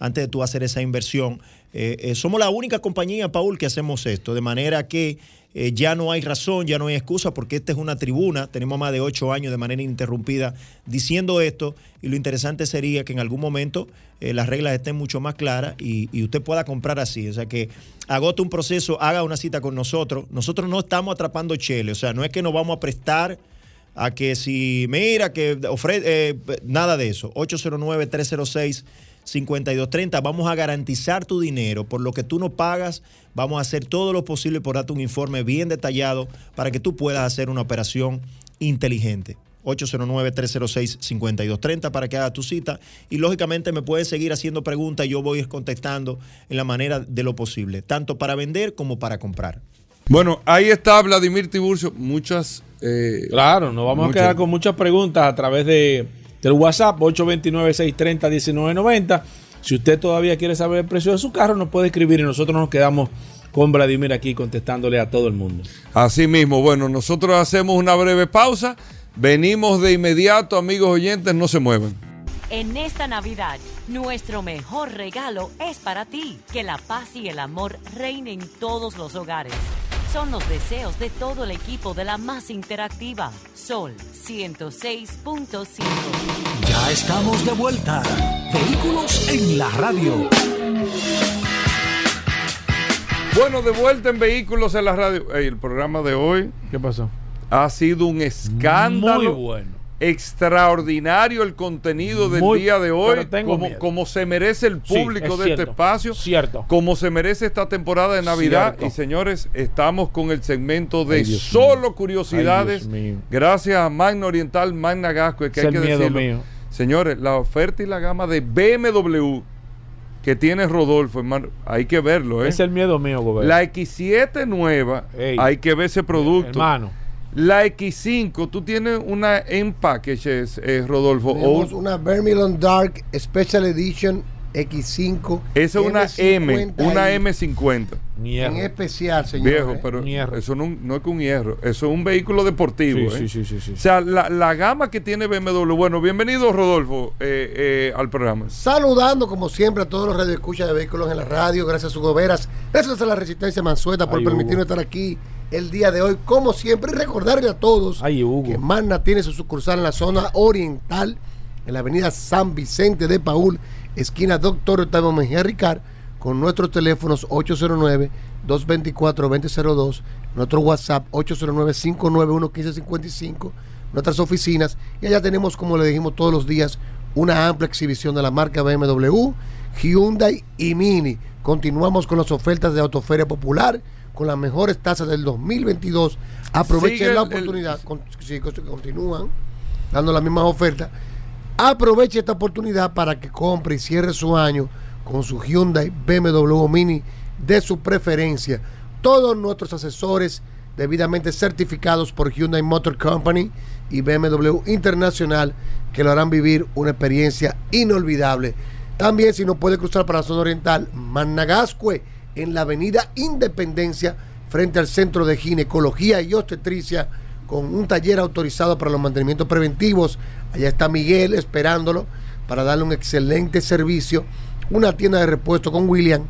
antes de tú hacer esa inversión. Eh, eh, somos la única compañía, Paul, que hacemos esto, de manera que eh, ya no hay razón, ya no hay excusa, porque esta es una tribuna, tenemos más de ocho años de manera ininterrumpida diciendo esto, y lo interesante sería que en algún momento las reglas estén mucho más claras y, y usted pueda comprar así, o sea que agote un proceso, haga una cita con nosotros, nosotros no estamos atrapando chele, o sea, no es que nos vamos a prestar a que si, mira, que ofrece, nada de eso, 809-306-5230, vamos a garantizar tu dinero, por lo que tú no pagas, vamos a hacer todo lo posible por darte un informe bien detallado para que tú puedas hacer una operación inteligente. 809-306-5230 para que haga tu cita y lógicamente me puedes seguir haciendo preguntas y yo voy a ir contestando en la manera de lo posible, tanto para vender como para comprar. Bueno, ahí está Vladimir Tiburcio. Muchas. eh, Claro, nos vamos muchas- a quedar con muchas preguntas a través de, del WhatsApp 829-630-1990. Si usted todavía quiere saber el precio de su carro, nos puede escribir y nosotros nos quedamos con Vladimir aquí contestándole a todo el mundo. Así mismo, bueno, nosotros hacemos una breve pausa. Venimos de inmediato, amigos oyentes, no se muevan. En esta Navidad, nuestro mejor regalo es para ti. Que la paz y el amor reinen en todos los hogares. Son los deseos de todo el equipo de la más interactiva. Sol 106.5. Ya estamos de vuelta. Vehículos en la radio. Bueno, de vuelta en Vehículos en la radio. Ey, el programa de hoy. ¿Qué pasó? Ha sido un escándalo. Muy bueno. Extraordinario el contenido del Muy- día de hoy, como, se merece el Sí, público es de cierto, este espacio, cierto. como se merece esta temporada de Navidad. Cierto. Y señores, estamos con el segmento de Ay, solo mío. curiosidades. Ay. Gracias a Magna Oriental, Magna Gasco, que Es hay que decirlo. mío. Señores, la oferta y la gama de BMW que tiene Rodolfo, hermano, hay que verlo, ¿eh? Es el miedo mío, gobernador. La X7 nueva, Ey. hay que ver ese producto. Hermano. La X5, tú tienes una en packages, eh, Rodolfo. Tenemos un- una Vermilion Dark Special Edition X5. esa es una M, M50 una y- M50. En especial, señor. Viejo, ¿eh? pero eso no, no es que un hierro, eso es un vehículo deportivo. Sí, ¿eh? sí, sí, sí, sí. O sea, la, la gama que tiene BMW. Bueno, bienvenido, Rodolfo, eh, eh, al programa. Saludando, como siempre, a todos los radioescuchas de vehículos en la radio. Gracias a sus goberas. Gracias a la Resistencia Mansueta por Ay, permitirnos Hugo. estar aquí el día de hoy. Como siempre, y recordarle a todos Ay, que Magna tiene su sucursal en la zona oriental, en la avenida San Vicente de Paul, esquina Doctor Octavio Mejía Ricard, con nuestros teléfonos 809-224-2002, nuestro WhatsApp 809-591-1555, nuestras oficinas, y allá tenemos, como le dijimos todos los días, una amplia exhibición de la marca BMW, Hyundai y Mini. Continuamos con las ofertas de Autoferia Popular, con las mejores tasas del 2022. Aprovechen Sigue la el- el- oportunidad, con- con- continúan dando las mismas ofertas. Aproveche esta oportunidad para que compre y cierre su año con su Hyundai BMW Mini de su preferencia. Todos nuestros asesores debidamente certificados por Hyundai Motor Company y BMW Internacional que lo harán vivir una experiencia inolvidable. También si no puede cruzar para la zona oriental, Managascue en la avenida Independencia frente al Centro de Ginecología y Obstetricia con un taller autorizado para los mantenimientos preventivos. Allá está Miguel esperándolo para darle un excelente servicio, una tienda de repuesto con William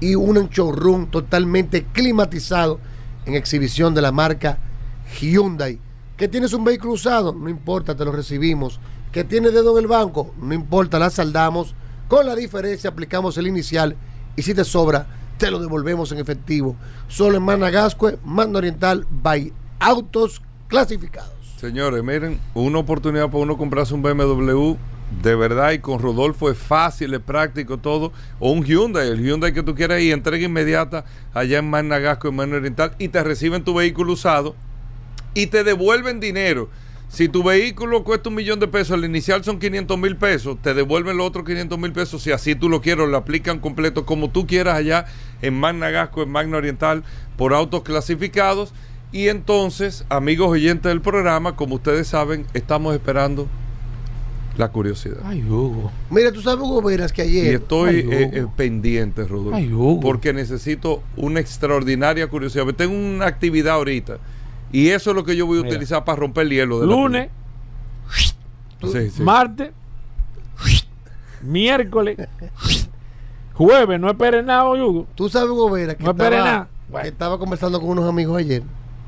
y un showroom totalmente climatizado en exhibición de la marca Hyundai. ¿Que tienes un vehículo usado? No importa, te lo recibimos. ¿Que tienes dedo en el banco? No importa, la saldamos. Con la diferencia aplicamos el inicial y si te sobra, te lo devolvemos en efectivo. Solo en Managascue, Manda Oriental, by Autos Clasificados. Señores, miren, una oportunidad para uno comprarse un BMW de verdad y con Rodolfo es fácil, es práctico todo. O un Hyundai, el Hyundai que tú quieras y entrega inmediata allá en Managasco, en Mano Oriental, y te reciben tu vehículo usado y te devuelven dinero. Si tu vehículo cuesta un millón de pesos, el inicial son 500 mil pesos, te devuelven los otros 500 mil pesos. Si así tú lo quieres, lo aplican completo como tú quieras allá en Magna Gasco, en Magna Oriental, por autos clasificados. Y entonces, amigos oyentes del programa, como ustedes saben, estamos esperando la curiosidad. Ay, Hugo. Mira, tú sabes, Hugo Veras, que ayer. Y estoy Ay, eh, eh, pendiente, Rodolfo. Ay, Hugo. Porque necesito una extraordinaria curiosidad. Tengo una actividad ahorita. Y eso es lo que yo voy a Mira. utilizar para romper el hielo. De Lunes. Sí, sí. martes, miércoles, jueves. No esperes nada, Hugo. Tú sabes, Hugo Veras, que, No estaba, nada. que estaba conversando con unos amigos ayer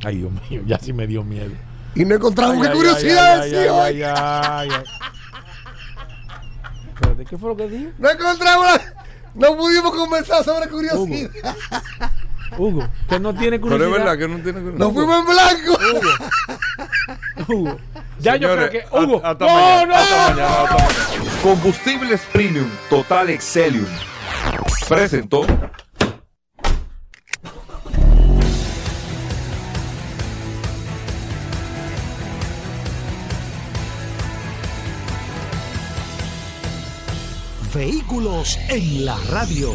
Ay, Dios mío, ya sí me dio miedo. y no encontramos qué curiosidad ay, hoy. ¿qué fue lo que dije? No encontramos, no pudimos conversar sobre curiosidad. Hugo, que no tiene Pero curiosidad. es verdad que no tiene curiosidad. Nos fuimos en blanco. Hugo. Ya yo creo Señores, que. Hugo. hasta- hasta no, mañana, no. hasta mañana, hasta mañana. Combustibles Premium Total Excelium. Presentó. Vehículos en la radio.